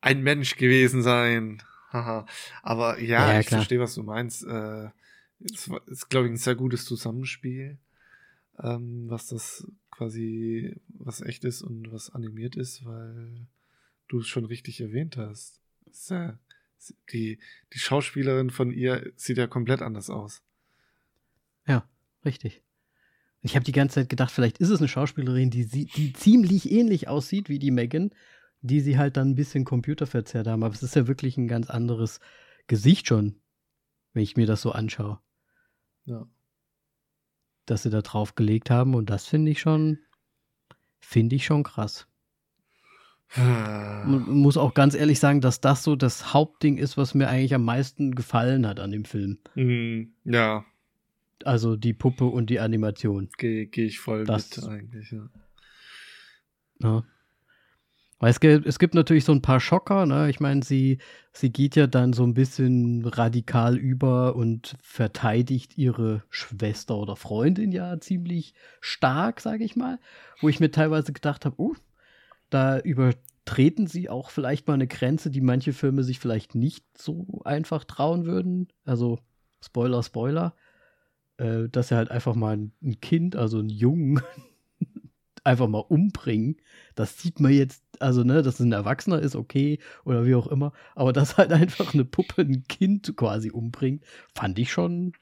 ein Mensch gewesen sein. Haha. Aber ja, ja ich verstehe, was du meinst. Äh, es ist, glaube ich, ein sehr gutes Zusammenspiel, ähm, was das quasi, was echt ist und was animiert ist, weil du es schon richtig erwähnt hast. Ja, die, die Schauspielerin von ihr sieht ja komplett anders aus. Ja, richtig. Ich habe die ganze Zeit gedacht, vielleicht ist es eine Schauspielerin, die, die ziemlich ähnlich aussieht wie die Megan, die sie halt dann ein bisschen computerverzerrt haben. Aber es ist ja wirklich ein ganz anderes Gesicht schon, wenn ich mir das so anschaue. Ja. Dass sie da drauf gelegt haben und das finde ich schon, finde ich schon krass. Man muss auch ganz ehrlich sagen, dass das so das Hauptding ist, was mir eigentlich am meisten gefallen hat an dem Film. Mhm, ja. Also die Puppe und die Animation. Gehe geh ich voll das, mit eigentlich, ja. ja. Weil es gibt, es gibt natürlich so ein paar Schocker, ne? Ich meine, sie, sie geht ja dann so ein bisschen radikal über und verteidigt ihre Schwester oder Freundin ja ziemlich stark, sage ich mal. Wo ich mir teilweise gedacht habe, uh, da übertreten sie auch vielleicht mal eine Grenze, die manche Filme sich vielleicht nicht so einfach trauen würden. Also, Spoiler, Spoiler. Äh, dass sie halt einfach mal ein Kind, also einen Jungen, einfach mal umbringen. Das sieht man jetzt, also, ne, dass es ein Erwachsener ist, okay, oder wie auch immer. Aber dass halt einfach eine Puppe ein Kind quasi umbringt, fand ich schon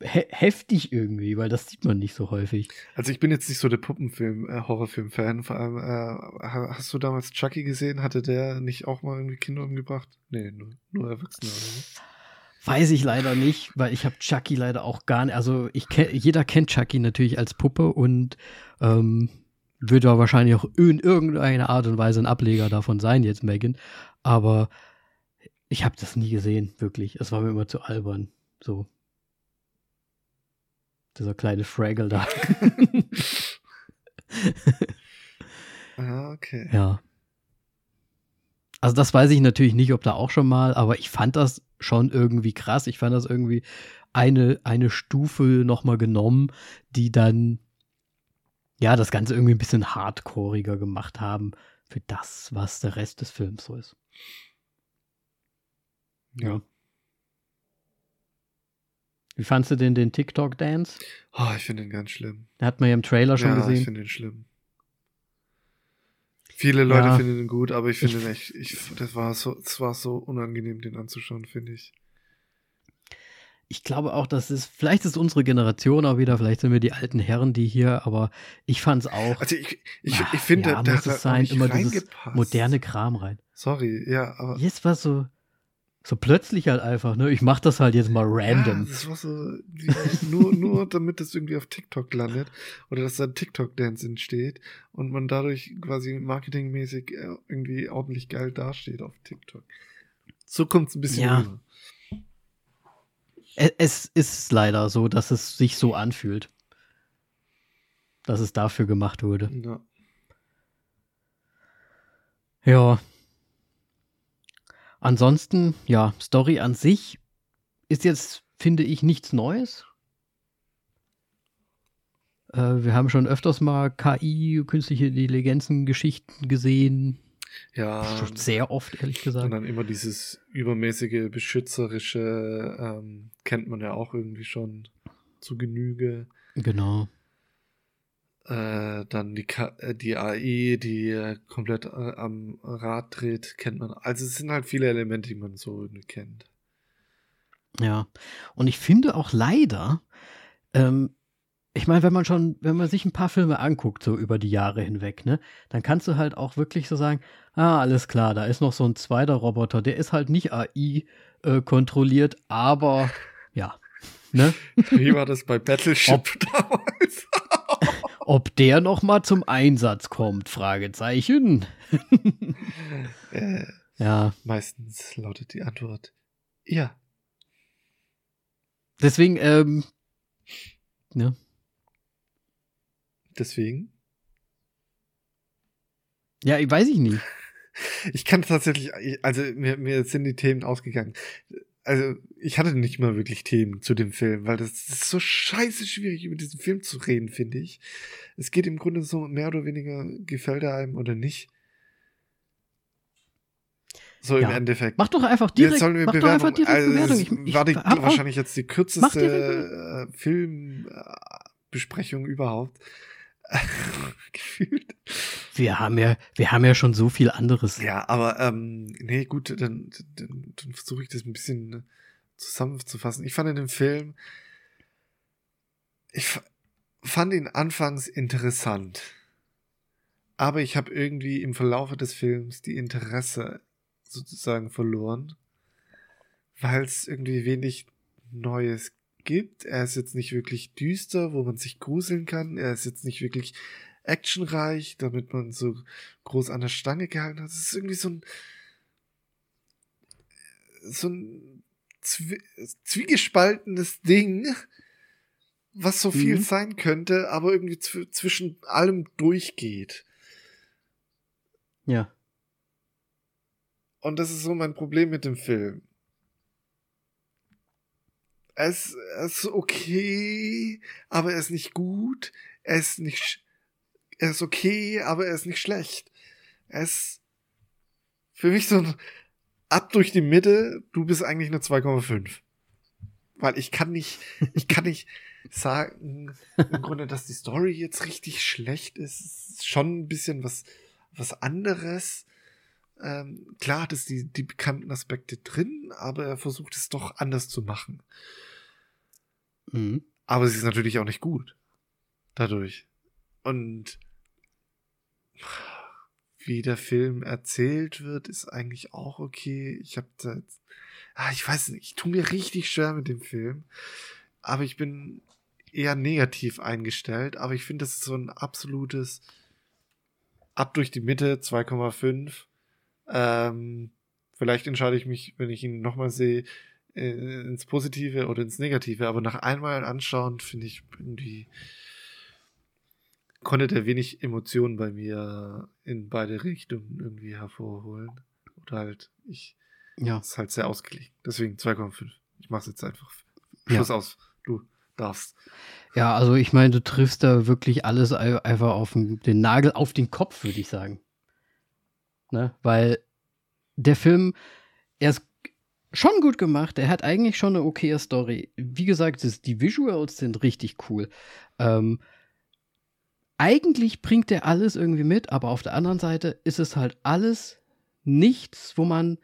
he heftig irgendwie, weil das sieht man nicht so häufig. Also ich bin jetzt nicht so der Puppenfilm, äh, Horrorfilm-Fan. Vor allem, äh, hast du damals Chucky gesehen? Hatte der nicht auch mal irgendwie Kinder umgebracht? Nee, nur, nur Erwachsene oder. Weiß ich leider nicht, weil ich habe Chucky leider auch gar nicht. Also ich kenn, jeder kennt Chucky natürlich als Puppe und ähm, wird ja wahrscheinlich auch in irgendeiner Art und Weise ein Ableger davon sein, jetzt Megan. Aber ich habe das nie gesehen, wirklich. Es war mir immer zu albern. So. Dieser kleine Fraggle da. ah, okay. Ja. Also das weiß ich natürlich nicht, ob da auch schon mal, aber ich fand das schon irgendwie krass. Ich fand das irgendwie eine, eine Stufe nochmal genommen, die dann ja das Ganze irgendwie ein bisschen hardcoreiger gemacht haben für das, was der Rest des Films so ist. Ja. Wie fandst du denn den TikTok-Dance? Oh, ich finde den ganz schlimm. Hat man ja im Trailer schon ja, gesehen. ich finde den schlimm. Viele Leute ja. finden den gut, aber ich finde den echt, ich, das war so, das war so unangenehm, den anzuschauen, finde ich. Ich glaube auch, dass es, vielleicht ist unsere Generation auch wieder, vielleicht sind wir die alten Herren, die hier, aber ich fand es auch. Also ich, ich, ich finde, ja, da muss es sein, immer dieses moderne Kram rein. Sorry, ja, aber. Jetzt war so, so plötzlich halt einfach, ne? Ich mach das halt jetzt mal random. Ja, das war so, nur, nur damit das irgendwie auf TikTok landet oder dass da ein TikTok-Dance entsteht und man dadurch quasi marketingmäßig äh, irgendwie ordentlich geil dasteht auf TikTok. So kommt es ein bisschen ja. rüber. Es ist leider so, dass es sich so anfühlt. Dass es dafür gemacht wurde. Ja. Ja, Ansonsten, ja, Story an sich ist jetzt, finde ich, nichts Neues. Äh, wir haben schon öfters mal KI, künstliche Intelligenzen-Geschichten gesehen. Ja. Schon sehr oft, ehrlich gesagt. Und dann immer dieses übermäßige, beschützerische, ähm, kennt man ja auch irgendwie schon zu Genüge. Genau. Äh, dann die, K äh, die AI, die äh, komplett äh, am Rad dreht, kennt man. Also es sind halt viele Elemente, die man so kennt. Ja. Und ich finde auch leider, ähm, ich meine, wenn man schon, wenn man sich ein paar Filme anguckt, so über die Jahre hinweg, ne, dann kannst du halt auch wirklich so sagen, ah, alles klar, da ist noch so ein zweiter Roboter, der ist halt nicht AI äh, kontrolliert, aber ja. Ne? Wie war das bei Battleship ob, damals? Ob der noch mal zum Einsatz kommt? Fragezeichen. äh, ja. Meistens lautet die Antwort ja. Deswegen, ähm, ne? Deswegen? Ja, ich weiß ich nicht. Ich kann tatsächlich, also mir, mir sind die Themen ausgegangen. Also ich hatte nicht mal wirklich Themen zu dem Film, weil das ist so scheiße schwierig, über diesen Film zu reden, finde ich. Es geht im Grunde so mehr oder weniger, gefällt er einem oder nicht. So im Endeffekt. Mach doch einfach direkt, jetzt sollen wir mach doch einfach direkt also, Bewertung. Ich, ich war die, wahrscheinlich jetzt die kürzeste Filmbesprechung überhaupt. Gefühlt. Wir haben ja, wir haben ja schon so viel anderes. Ja, aber ähm, nee, gut, dann, dann, dann versuche ich das ein bisschen zusammenzufassen. Ich fand in dem Film, ich fand ihn anfangs interessant, aber ich habe irgendwie im Verlaufe des Films die Interesse sozusagen verloren, weil es irgendwie wenig Neues gibt. Er ist jetzt nicht wirklich düster, wo man sich gruseln kann. Er ist jetzt nicht wirklich actionreich, damit man so groß an der Stange gehalten hat. Es ist irgendwie so ein so ein zwie zwiegespaltenes Ding, was so viel mhm. sein könnte, aber irgendwie zwischen allem durchgeht. Ja. Und das ist so mein Problem mit dem Film. Es, es ist okay, aber er ist nicht gut. Er ist nicht, er ist okay, aber er ist nicht schlecht. Er ist für mich so ein ab durch die Mitte, du bist eigentlich eine 2,5. Weil ich kann nicht, ich kann nicht sagen, im Grunde, dass die Story jetzt richtig schlecht ist. Ist schon ein bisschen was, was anderes. Ähm, klar hat es die, die bekannten Aspekte drin, aber er versucht es doch anders zu machen. Mhm. Aber sie ist natürlich auch nicht gut. Dadurch. Und wie der Film erzählt wird, ist eigentlich auch okay. Ich habe da jetzt, ah, ich weiß nicht, ich tue mir richtig schwer mit dem Film. Aber ich bin eher negativ eingestellt. Aber ich finde, das ist so ein absolutes ab durch die Mitte 2,5. Ähm, vielleicht entscheide ich mich, wenn ich ihn nochmal sehe, ins Positive oder ins Negative, aber nach einmal anschauen, finde ich irgendwie konnte der wenig Emotionen bei mir in beide Richtungen irgendwie hervorholen. Oder halt, ich ja. ist halt sehr ausgelegt. Deswegen 2,5. Ich mache es jetzt einfach. Schluss ja. aus. Du darfst. Ja, also ich meine, du triffst da wirklich alles einfach auf den, den Nagel auf den Kopf, würde ich sagen. Ne? Weil der Film, er ist schon gut gemacht. Er hat eigentlich schon eine okaye Story. Wie gesagt, die Visuals sind richtig cool. Ähm, eigentlich bringt er alles irgendwie mit, aber auf der anderen Seite ist es halt alles nichts, wo man.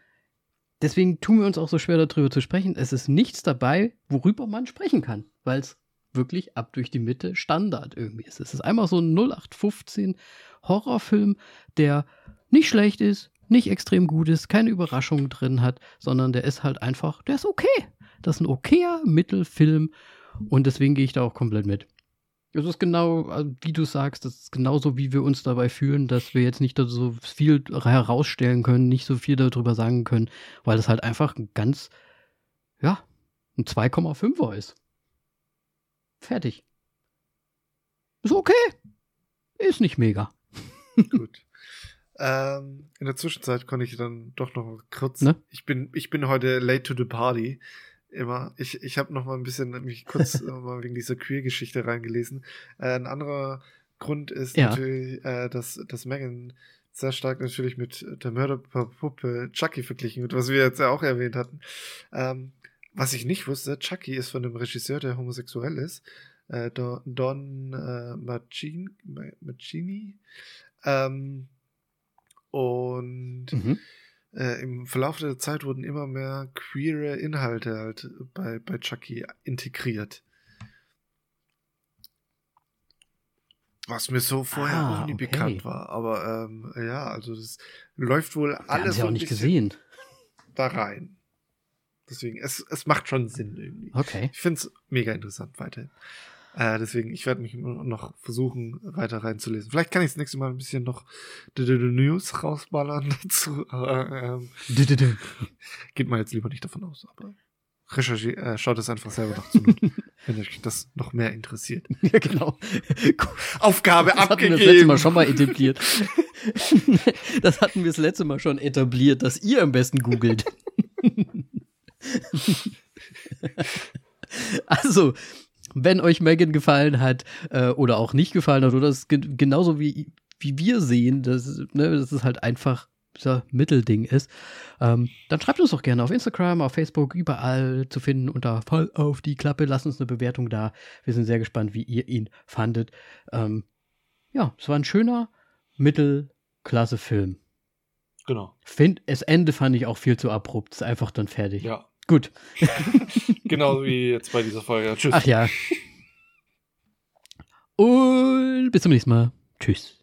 Deswegen tun wir uns auch so schwer darüber zu sprechen. Es ist nichts dabei, worüber man sprechen kann, weil es wirklich ab durch die Mitte Standard irgendwie ist. Es ist einmal so ein 0815 Horrorfilm, der nicht schlecht ist, nicht extrem gut ist, keine Überraschungen drin hat, sondern der ist halt einfach, der ist okay. Das ist ein okayer Mittelfilm und deswegen gehe ich da auch komplett mit. Es ist genau, äh, wie du sagst, das ist genauso, wie wir uns dabei fühlen, dass wir jetzt nicht so viel herausstellen können, nicht so viel darüber sagen können, weil es halt einfach ein ganz, ja, ein 2,5er ist. Fertig. Ist okay. Ist nicht mega. Gut. Ähm, in der Zwischenzeit konnte ich dann doch noch kurz. Ne? Ich bin, ich bin heute late to the party. Immer. Ich, ich habe noch mal ein bisschen mich kurz mal wegen dieser Queer-Geschichte reingelesen. Äh, ein anderer Grund ist ja. natürlich, äh, dass, dass Megan sehr stark natürlich mit der Mörderpuppe Chucky verglichen wird, was wir jetzt ja auch erwähnt hatten. Ähm, was ich nicht wusste, Chucky ist von einem Regisseur, der homosexuell ist. äh, Don, Don äh. Macini. Ähm, und Mhm. äh, im Verlauf der Zeit wurden immer mehr queere Inhalte halt bei, bei Chucky integriert. Was mir so vorher Ah, auch nie okay. bekannt war. Aber ähm, ja, also das läuft wohl Wir haben alles sie so auch nicht gesehen. da rein. Deswegen, es, es macht schon Sinn irgendwie. Okay. Ich finde es mega interessant weiterhin. Äh, deswegen, ich werde mich noch versuchen, weiter reinzulesen. Vielleicht kann ich das nächste Mal ein bisschen noch News rausballern dazu. Äh, ähm, geht mal jetzt lieber nicht davon aus, aber recherchiert, äh, schaut es einfach selber noch zu, wenn euch das noch mehr interessiert. Ja, genau. Aufgabe Das hatten wir das letzte abgegeben. Mal schon mal etabliert. Das hatten wir das letzte Mal schon etabliert, dass ihr am besten googelt. Also, wenn euch Megan gefallen hat äh, oder auch nicht gefallen hat, oder es ge genauso wie, wie wir sehen, dass, ne, dass es halt einfach so Mittelding ist, ähm, dann schreibt uns doch gerne auf Instagram, auf Facebook, überall zu finden unter Voll auf die Klappe. Lasst uns eine Bewertung da. Wir sind sehr gespannt, wie ihr ihn fandet. Ähm, ja, es war ein schöner Mittelklasse-Film. Genau. Find, das Ende fand ich auch viel zu abrupt. Ist einfach dann fertig. Ja. Gut. Genau wie jetzt bei dieser Folge. Tschüss. Ach ja. Und bis zum nächsten Mal. Tschüss.